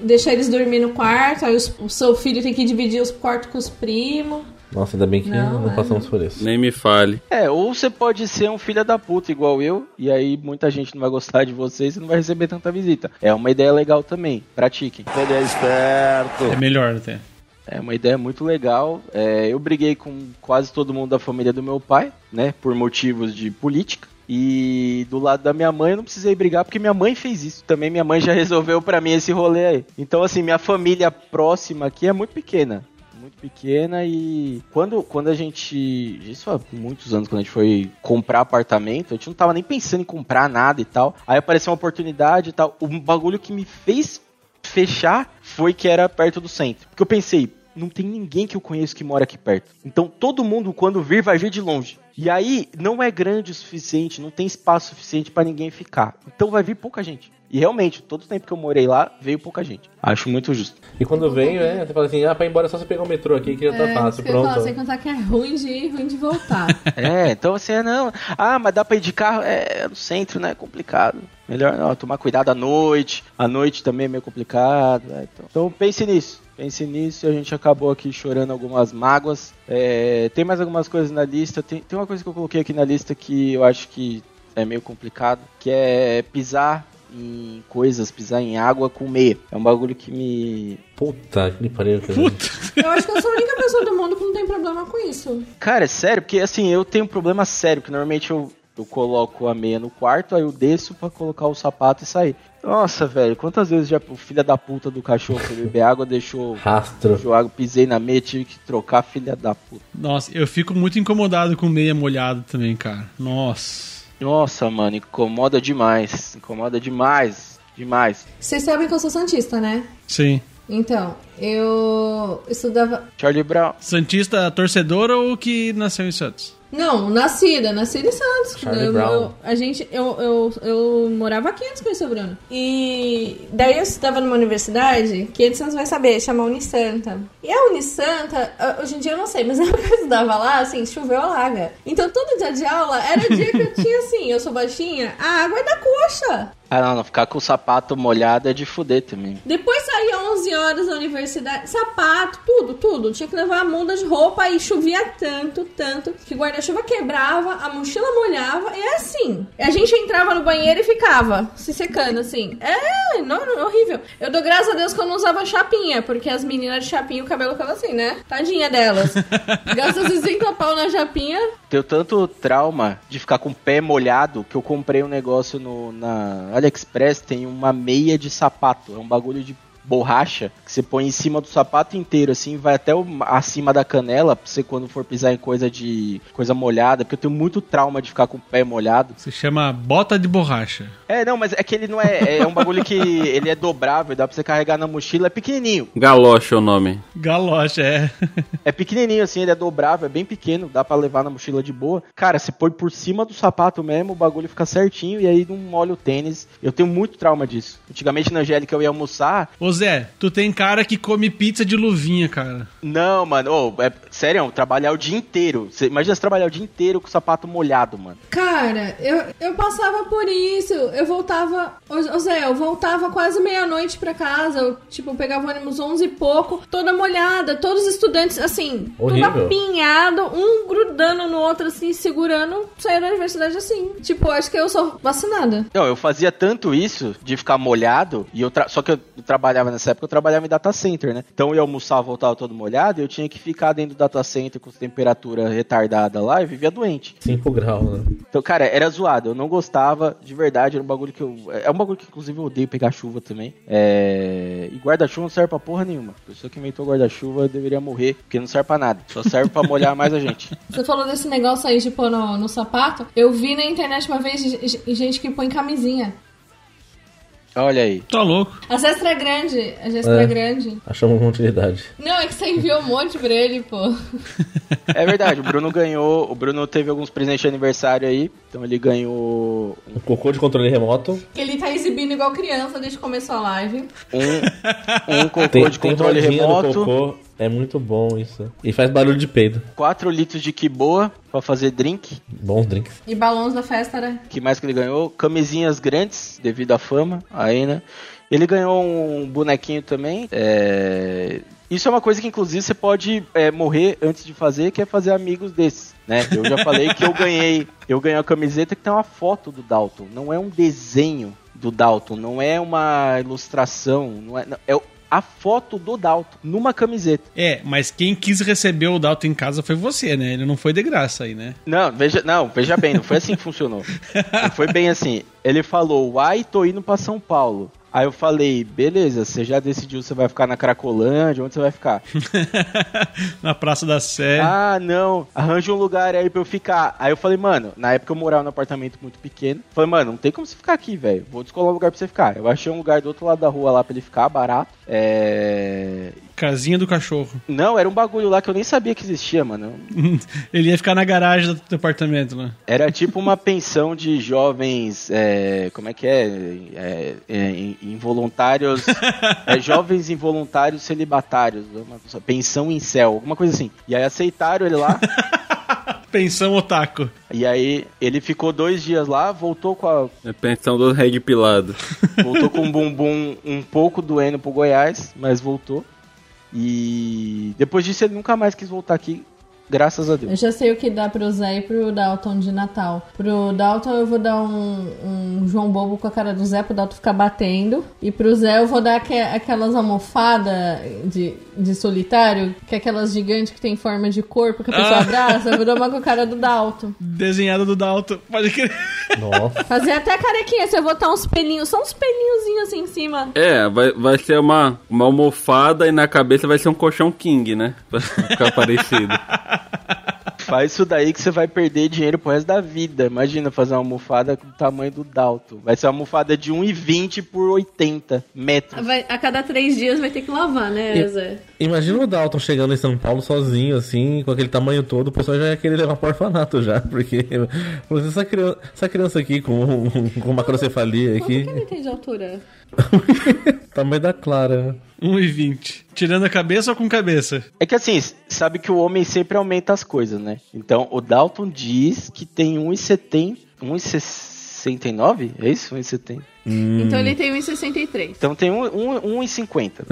deixar eles dormir no quarto, aí os- o seu filho tem que dividir os quartos com os primos. Nossa, ainda bem que Não, não, é. passamos por isso. Nem me fale. É, ou você pode ser um filho da puta igual eu, e aí muita gente não vai gostar de você e você não vai receber tanta visita. É uma ideia legal também. Pratiquem. Ele é esperto. É melhor até. É uma ideia muito legal. É, eu briguei com quase todo mundo da família do meu pai, né? Por motivos de política. E do lado da minha mãe eu não precisei brigar porque minha mãe fez isso. Também minha mãe já resolveu pra mim esse rolê aí. Então, assim, minha família próxima aqui é muito pequena. Muito pequena e quando, quando a gente. Isso há muitos anos, quando a gente foi comprar apartamento, a gente não tava nem pensando em comprar nada e tal. Aí apareceu uma oportunidade e tal. O bagulho que me fez fechar foi que era perto do centro. Porque eu pensei, não tem ninguém que eu conheço que mora aqui perto. Então todo mundo, quando vir, vai vir de longe. E aí não é grande o suficiente, não tem espaço suficiente pra ninguém ficar. Então vai vir pouca gente. E realmente, todo o tempo que eu morei lá, veio pouca gente. Acho muito justo. E quando vem, é, você fala assim, ah, pra ir embora é só você pegar o metrô aqui que já tá É, fácil, ia falar, pronto. sem contar que é ruim de ir, ruim de voltar. É, então você não. Ah, mas dá pra ir de carro? É, no centro, né? É complicado. Melhor não, tomar cuidado à noite. À noite também é meio complicado. né, então. então pense nisso. Pense nisso a gente acabou aqui chorando algumas mágoas. É, tem mais algumas coisas na lista. Tem, tem uma coisa que eu coloquei aqui na lista que eu acho que é meio complicado, que é pisar em coisas, pisar em água com meia. É um bagulho que me. Puta que pariu. Puta. Eu acho que eu sou a única pessoa do mundo que não tem problema com isso. Cara, é sério, porque assim, eu tenho um problema sério, que normalmente eu, eu coloco a meia no quarto, aí eu desço pra colocar o sapato e sair. Nossa, velho, quantas vezes já o filho da puta do cachorro foi beber água, deixou, Rastro. deixou água, pisei na meia, tive que trocar, filha da puta. Nossa, eu fico muito incomodado com meia molhada também, cara. Nossa. Nossa, mano, incomoda demais. Incomoda demais. Demais. Vocês sabem que eu sou santista, né? Sim. Então, eu estudava. Charlie Brown. Santista torcedor ou que nasceu em Santos? Não, nascida, nascida em Santos. Charlie Eu- Brown. eu- a gente, eu, eu, eu morava aqui antes de conhecer o Bruno. E daí eu estudava numa universidade que antes você vai saber, chama Unisanta. E a Unisanta, hoje em dia eu não sei, mas na época que eu estudava lá, assim, choveu alaga. Então todo dia de aula era dia que eu tinha assim, eu sou baixinha, a água é da coxa. Ah, não, não, ficar com o sapato molhado é de fuder também. Depois saía 11 horas da universidade, sapato, tudo, tudo. Tinha que levar a muda de roupa e chovia tanto, tanto, que o guarda-chuva quebrava, a mochila molhava, e é assim. A gente entrava no banheiro e ficava se secando, assim. É, não, não, horrível. Eu dou graças a Deus que eu não usava chapinha, porque as meninas de chapinha o cabelo ficava assim, né? Tadinha delas. Gasta 60 pau na chapinha. Tenho tanto trauma de ficar com o pé molhado que eu comprei um negócio no, na AliExpress, tem uma meia de sapato. É um bagulho de borracha que você põe em cima do sapato inteiro, assim, vai até o, acima da canela, pra você quando for pisar em coisa de coisa molhada, porque eu tenho muito trauma de ficar com o pé molhado. Se chama bota de borracha. É, não, mas é que ele não é. É um bagulho que ele é dobrável, dá pra você carregar na mochila, é pequenininho. Galoche é o nome. Galocha, é. É pequenininho assim, ele é dobrável, é bem pequeno, dá pra levar na mochila de boa. Cara, você põe por cima do sapato mesmo, o bagulho fica certinho e aí não molha o tênis. Eu tenho muito trauma disso. Antigamente na Angélica eu ia almoçar. Ô Zé, tu tem cara que come pizza de luvinha, cara. Não, mano, ô, é sério, trabalhar o dia inteiro. Você, imagina você trabalhar o dia inteiro com o sapato molhado, mano. Cara, eu, eu passava por isso. Eu voltava. Ô, ô Zé, eu voltava quase meia-noite pra casa. Eu, tipo, pegava o ônibus 11 e pouco, toda molhada. Todos os estudantes, assim, Horrível. tudo apinhado, um grudando no outro, assim, segurando. Saía da universidade assim. Tipo, acho que eu sou vacinada. Não, eu fazia tanto isso de ficar molhado, e eu tra- só que eu trabalhava nessa época, eu trabalhava em data center, né? Então eu ia almoçar, voltava todo molhado, e eu tinha que ficar dentro do data center com temperatura retardada lá e vivia doente. 5 graus, né? Então, cara, era zoado. Eu não gostava, de verdade. Era um bagulho que eu. É um bagulho que, inclusive, eu odeio pegar chuva também. É... E guarda-chuva não serve pra porra nenhuma. A pessoa que inventou guarda-chuva deveria morrer, porque não serve pra nada. Só serve pra molhar mais a gente. Você falou desse negócio aí de pôr no, no sapato. Eu vi na internet uma vez gente que põe camisinha. Olha aí. Tá louco. A Zestra é grande. A Zestra é. É. grande. Achamos uma utilidade. Não, é que você enviou um monte pra ele, pô. É verdade, o Bruno ganhou. O Bruno teve alguns presentes de aniversário aí. Então ele ganhou Um cocô de controle remoto. Ele tá exibindo igual criança desde que começou a live. um, um cocô Tem, de tem controle remoto, cocô. É muito bom isso. E faz barulho de peido. 4 litros de Kiboa pra fazer drink. Bons drinks. E balões da festa, né? que mais que ele ganhou? Camisinhas grandes, devido à fama, aí, né? Ele ganhou um bonequinho também. é, Isso é uma coisa que, inclusive, você pode é, morrer antes de fazer, que é fazer amigos desses, né? Eu já falei que eu ganhei, eu ganhei uma camiseta que tem uma foto do Dalton. Não é um desenho do Dalton, não é uma ilustração, não é, não- é a foto do Dalton numa camiseta. É, mas quem quis receber o Dalton em casa foi você, né? Ele não foi de graça aí, né? Não, veja, não, veja bem, não foi assim que funcionou. Não foi bem assim. Ele falou, uai, tô indo pra São Paulo. Aí eu falei, beleza, você já decidiu se você vai ficar na Cracolândia, onde você vai ficar? Na Praça da Sé. Ah, não, arranja um lugar aí pra eu ficar. Aí eu falei, mano, na época eu morava num apartamento muito pequeno. Falei, mano, não tem como você ficar aqui, velho. Vou descolar um lugar pra você ficar. Eu achei um lugar do outro lado da rua lá pra ele ficar, barato. É... Casinha do cachorro. Não, era um bagulho lá que eu nem sabia que existia, mano. Ele ia ficar na garagem do departamento, né? Era tipo uma pensão de jovens. é, como é que é? É, é, in- involuntários. é, jovens involuntários celibatários. Uma, pensão em céu, alguma coisa assim. E aí aceitaram ele lá. Pensão otaku. e aí ele ficou dois dias lá, voltou com a. É pensão do Reg Pilado. Voltou com o bumbum um pouco doendo pro Goiás, mas voltou. E depois disso ele nunca mais quis voltar aqui. Graças a Deus. Eu já sei o que dá pro Zé e pro Dalton de Natal. Pro Dalton eu vou dar um, um João Bobo com a cara do Zé pro Dalton ficar batendo. E pro Zé eu vou dar aque- aquelas almofadas de, de solitário, que é aquelas gigantes que tem forma de corpo que a pessoa Ah. abraça. Eu vou dar uma com a cara do Dalton. Desenhado do Dalton. Pode crer. Nossa. Fazer até a carequinha, se eu botar uns pelinhos, só uns pelinhozinhos assim em cima. É, vai, vai ser uma, uma almofada e na cabeça vai ser um colchão king, né? Pra ficar parecido. Faz isso daí que você vai perder dinheiro pro resto da vida. Imagina fazer uma almofada com o tamanho do Dalton. Vai ser uma almofada de 1,20 por 80 metros. Vai- a cada três dias vai ter que lavar, né, E- Zé? Imagina o Dalton chegando em São Paulo sozinho, assim, com aquele tamanho todo, o pessoal já ia querer levar pro orfanato já, porque essa criança, essa criança aqui com, com macrocefalia Quanto que aqui, ele tem de altura? tamanho da Clara. 1,20. Tirando a cabeça ou com cabeça? É que assim, sabe que o homem sempre aumenta as coisas, né? Então, o Dalton diz que tem 1,70... 1,69? É isso? 1,70. Então ele tem 1,63. Então tem um- um- 1,50.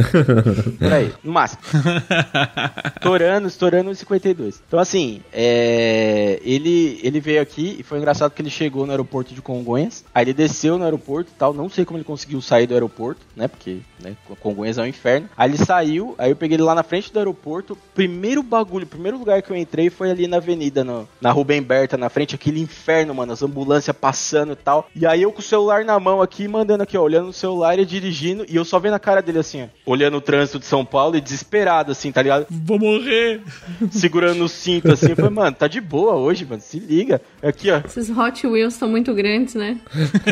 Por aí, no máximo. Estourando, estourando 1,52. Então assim, é, ele, ele veio aqui e foi engraçado que ele chegou no aeroporto de Congonhas. Aí ele desceu no aeroporto e tal. Não sei como ele conseguiu sair do aeroporto, né? Porque né, Congonhas é um inferno. Aí ele saiu, aí eu peguei ele lá na frente do aeroporto. Primeiro bagulho, primeiro lugar que eu entrei foi ali na avenida, no- na Rubem Berta, na frente, aquele inferno, mano. As ambulâncias passando e tal. E aí eu com o celular na mão aqui, mandando aqui, ó, olhando no celular e dirigindo. E eu só vendo a cara dele assim, ó, olhando o trânsito de São Paulo e desesperado, assim, tá ligado? Vou morrer. Segurando o cinto assim. Eu falei, mano, tá de boa hoje, mano. Se liga. Aqui, ó. Esses Hot Wheels estão muito grandes, né?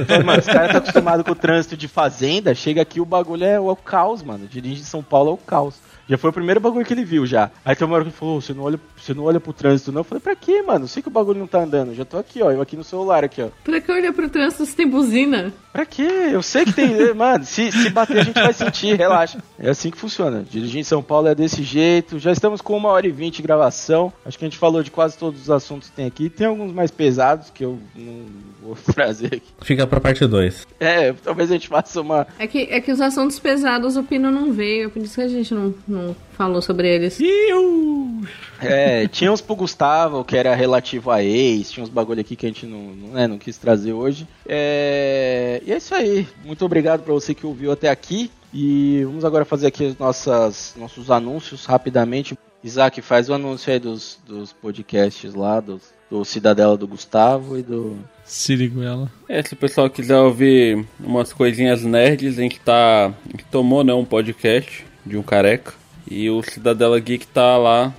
Falei, mano, os caras tá acostumado com o trânsito de fazenda. Chega aqui, o bagulho é o, é o caos, mano. Dirigir em São Paulo é o caos. Já foi o primeiro bagulho que ele viu já. Aí tem uma hora que ele falou, você não olha, você não olha pro trânsito, não. Eu falei, pra quê, mano? Eu sei que o bagulho não tá andando. Já tô aqui, ó. Eu aqui no celular aqui, ó. Pra que olhar pro trânsito se tem buzina? Pra quê? Eu sei que tem. Mano, se, se bater a gente vai sentir, relaxa. É assim que funciona. Dirigir em São Paulo é desse jeito. Já estamos com uma hora e vinte de gravação. Acho que a gente falou de quase todos os assuntos que tem aqui. Tem alguns mais pesados que eu não vou trazer aqui. Fica pra parte 2. É, talvez a gente faça uma. É que, é que os assuntos pesados o Pino não veio, por isso que a gente não, não falou sobre eles. Iu! É, tinha uns pro Gustavo, que era relativo a ex, tinha uns bagulho aqui que a gente não, não, né, não quis trazer hoje. É, e é isso aí. Muito obrigado pra você que ouviu até aqui. E vamos agora fazer aqui os nossas, nossos anúncios rapidamente. Isaac, faz o anúncio aí dos, dos podcasts lá, dos, do Cidadela do Gustavo e do. Siriguela. É, se o pessoal quiser ouvir umas coisinhas nerds, a gente tá. A gente tomou, né, um podcast de um careca. E o Cidadela Geek tá lá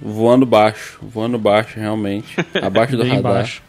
voando baixo. Voando baixo, realmente. Abaixo do Bem radar. baixo.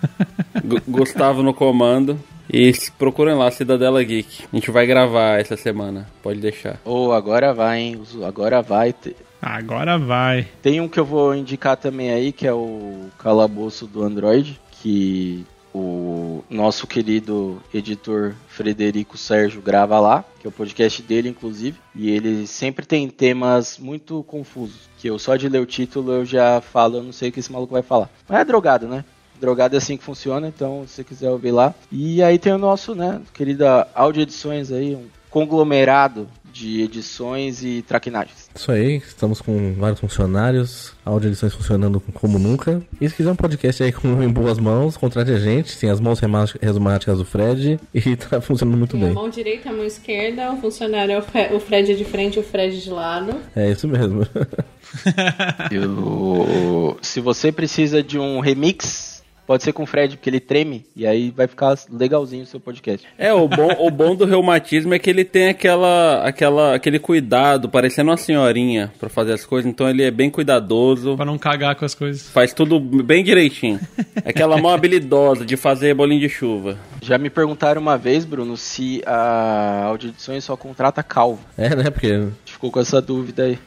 Gu- Gustavo no comando. E procurem lá, Cidadela Geek. A gente vai gravar essa semana, pode deixar. Ou agora vai, hein? Agora vai. Agora vai. Tem um que eu vou indicar também aí, que é o Calabouço do Android, que o nosso querido editor Frederico Sérgio grava lá, que é o podcast dele, inclusive, e ele sempre tem temas muito confusos, que eu só de ler o título eu já falo, eu não sei o que esse maluco vai falar. Mas é drogado, né? Drogado é assim que funciona, então se você quiser ouvir lá. E aí tem o nosso, né, querida Audio Edições aí, um conglomerado de edições e traquinagens. Isso aí, estamos com vários funcionários, áudio edições funcionando como nunca. E se quiser um podcast aí com, em boas mãos, contrate a gente, tem as mãos resumáticas do Fred e tá funcionando muito Tem a bem. mão direita, a mão esquerda, o funcionário é o Fred de frente e o Fred de lado. É isso mesmo. Eu- se você precisa de um remix, pode ser com o Fred, porque ele treme, e aí vai ficar legalzinho o seu podcast. É, o bom, o bom do reumatismo é que ele tem aquela, aquela, aquele cuidado, parecendo uma senhorinha pra fazer as coisas, então ele é bem cuidadoso, Pra não cagar com as coisas. faz tudo bem direitinho. Aquela mão habilidosa de fazer bolinho de chuva. Já me perguntaram uma vez, Bruno, se a Edições só contrata calvo. É, né? Porque A gente ficou com essa dúvida aí.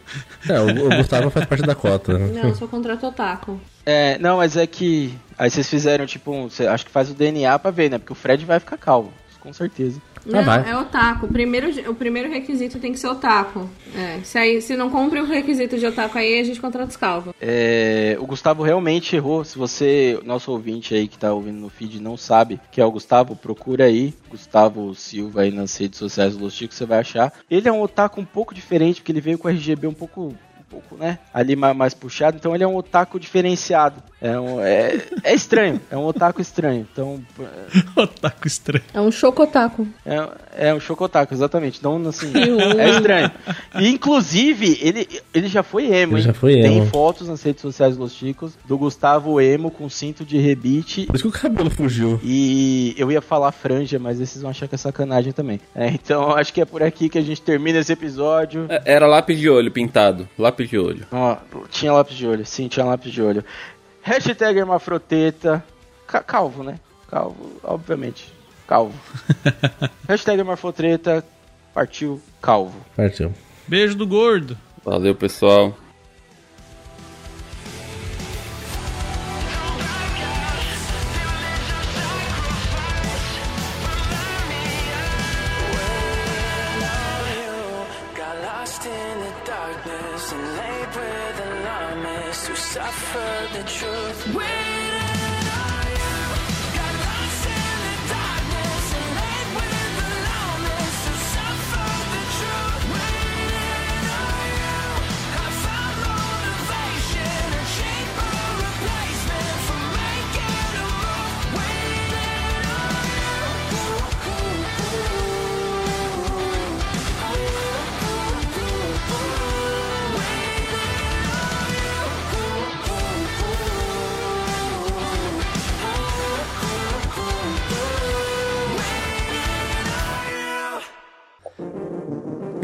é, o, o Gustavo faz parte da cota. Não, eu sou contra otaku. É, não, mas é que. Aí vocês fizeram, tipo, um, cê- acho que faz o DNA pra ver, né? Porque o Fred vai ficar calvo, com certeza. Não, vai. é otaku. O primeiro, o primeiro requisito tem que ser otaku. É, se, aí, se não cumpre o requisito de otaku aí, a gente contrata os calvos. É, o Gustavo realmente errou. Se você, nosso ouvinte aí que tá ouvindo no feed, não sabe que é o Gustavo, procura aí. Gustavo Silva aí nas redes sociais do Los Chicos, você vai achar. Ele é um otaku um pouco diferente, porque ele veio com RGB um pouco, pouco, né? Ali mais, mais puxado, então ele é um otaku diferenciado. É, um, é, é estranho, é um otaku estranho. Então. otaku estranho. É um chocotaco. É, é um chocotaco, exatamente. Então, assim, é estranho. E, inclusive, ele, ele já foi emo, Ele hein? já foi emo. Tem fotos nas redes sociais dos Chicos do Gustavo Emo com cinto de rebite. Por isso que o cabelo fugiu. E eu ia falar franja, mas esses vão achar que é sacanagem também. É, então, acho que é por aqui que a gente termina esse episódio. É, Era lápis de olho pintado. Lápis de olho. Ó, tinha lápis de olho, sim, tinha lápis de olho. Hashtag hermafroteta. Ca- calvo, né? Calvo, obviamente. Calvo. Hashtag hermafrotreta. Partiu calvo. Partiu. Beijo do gordo. Valeu, pessoal.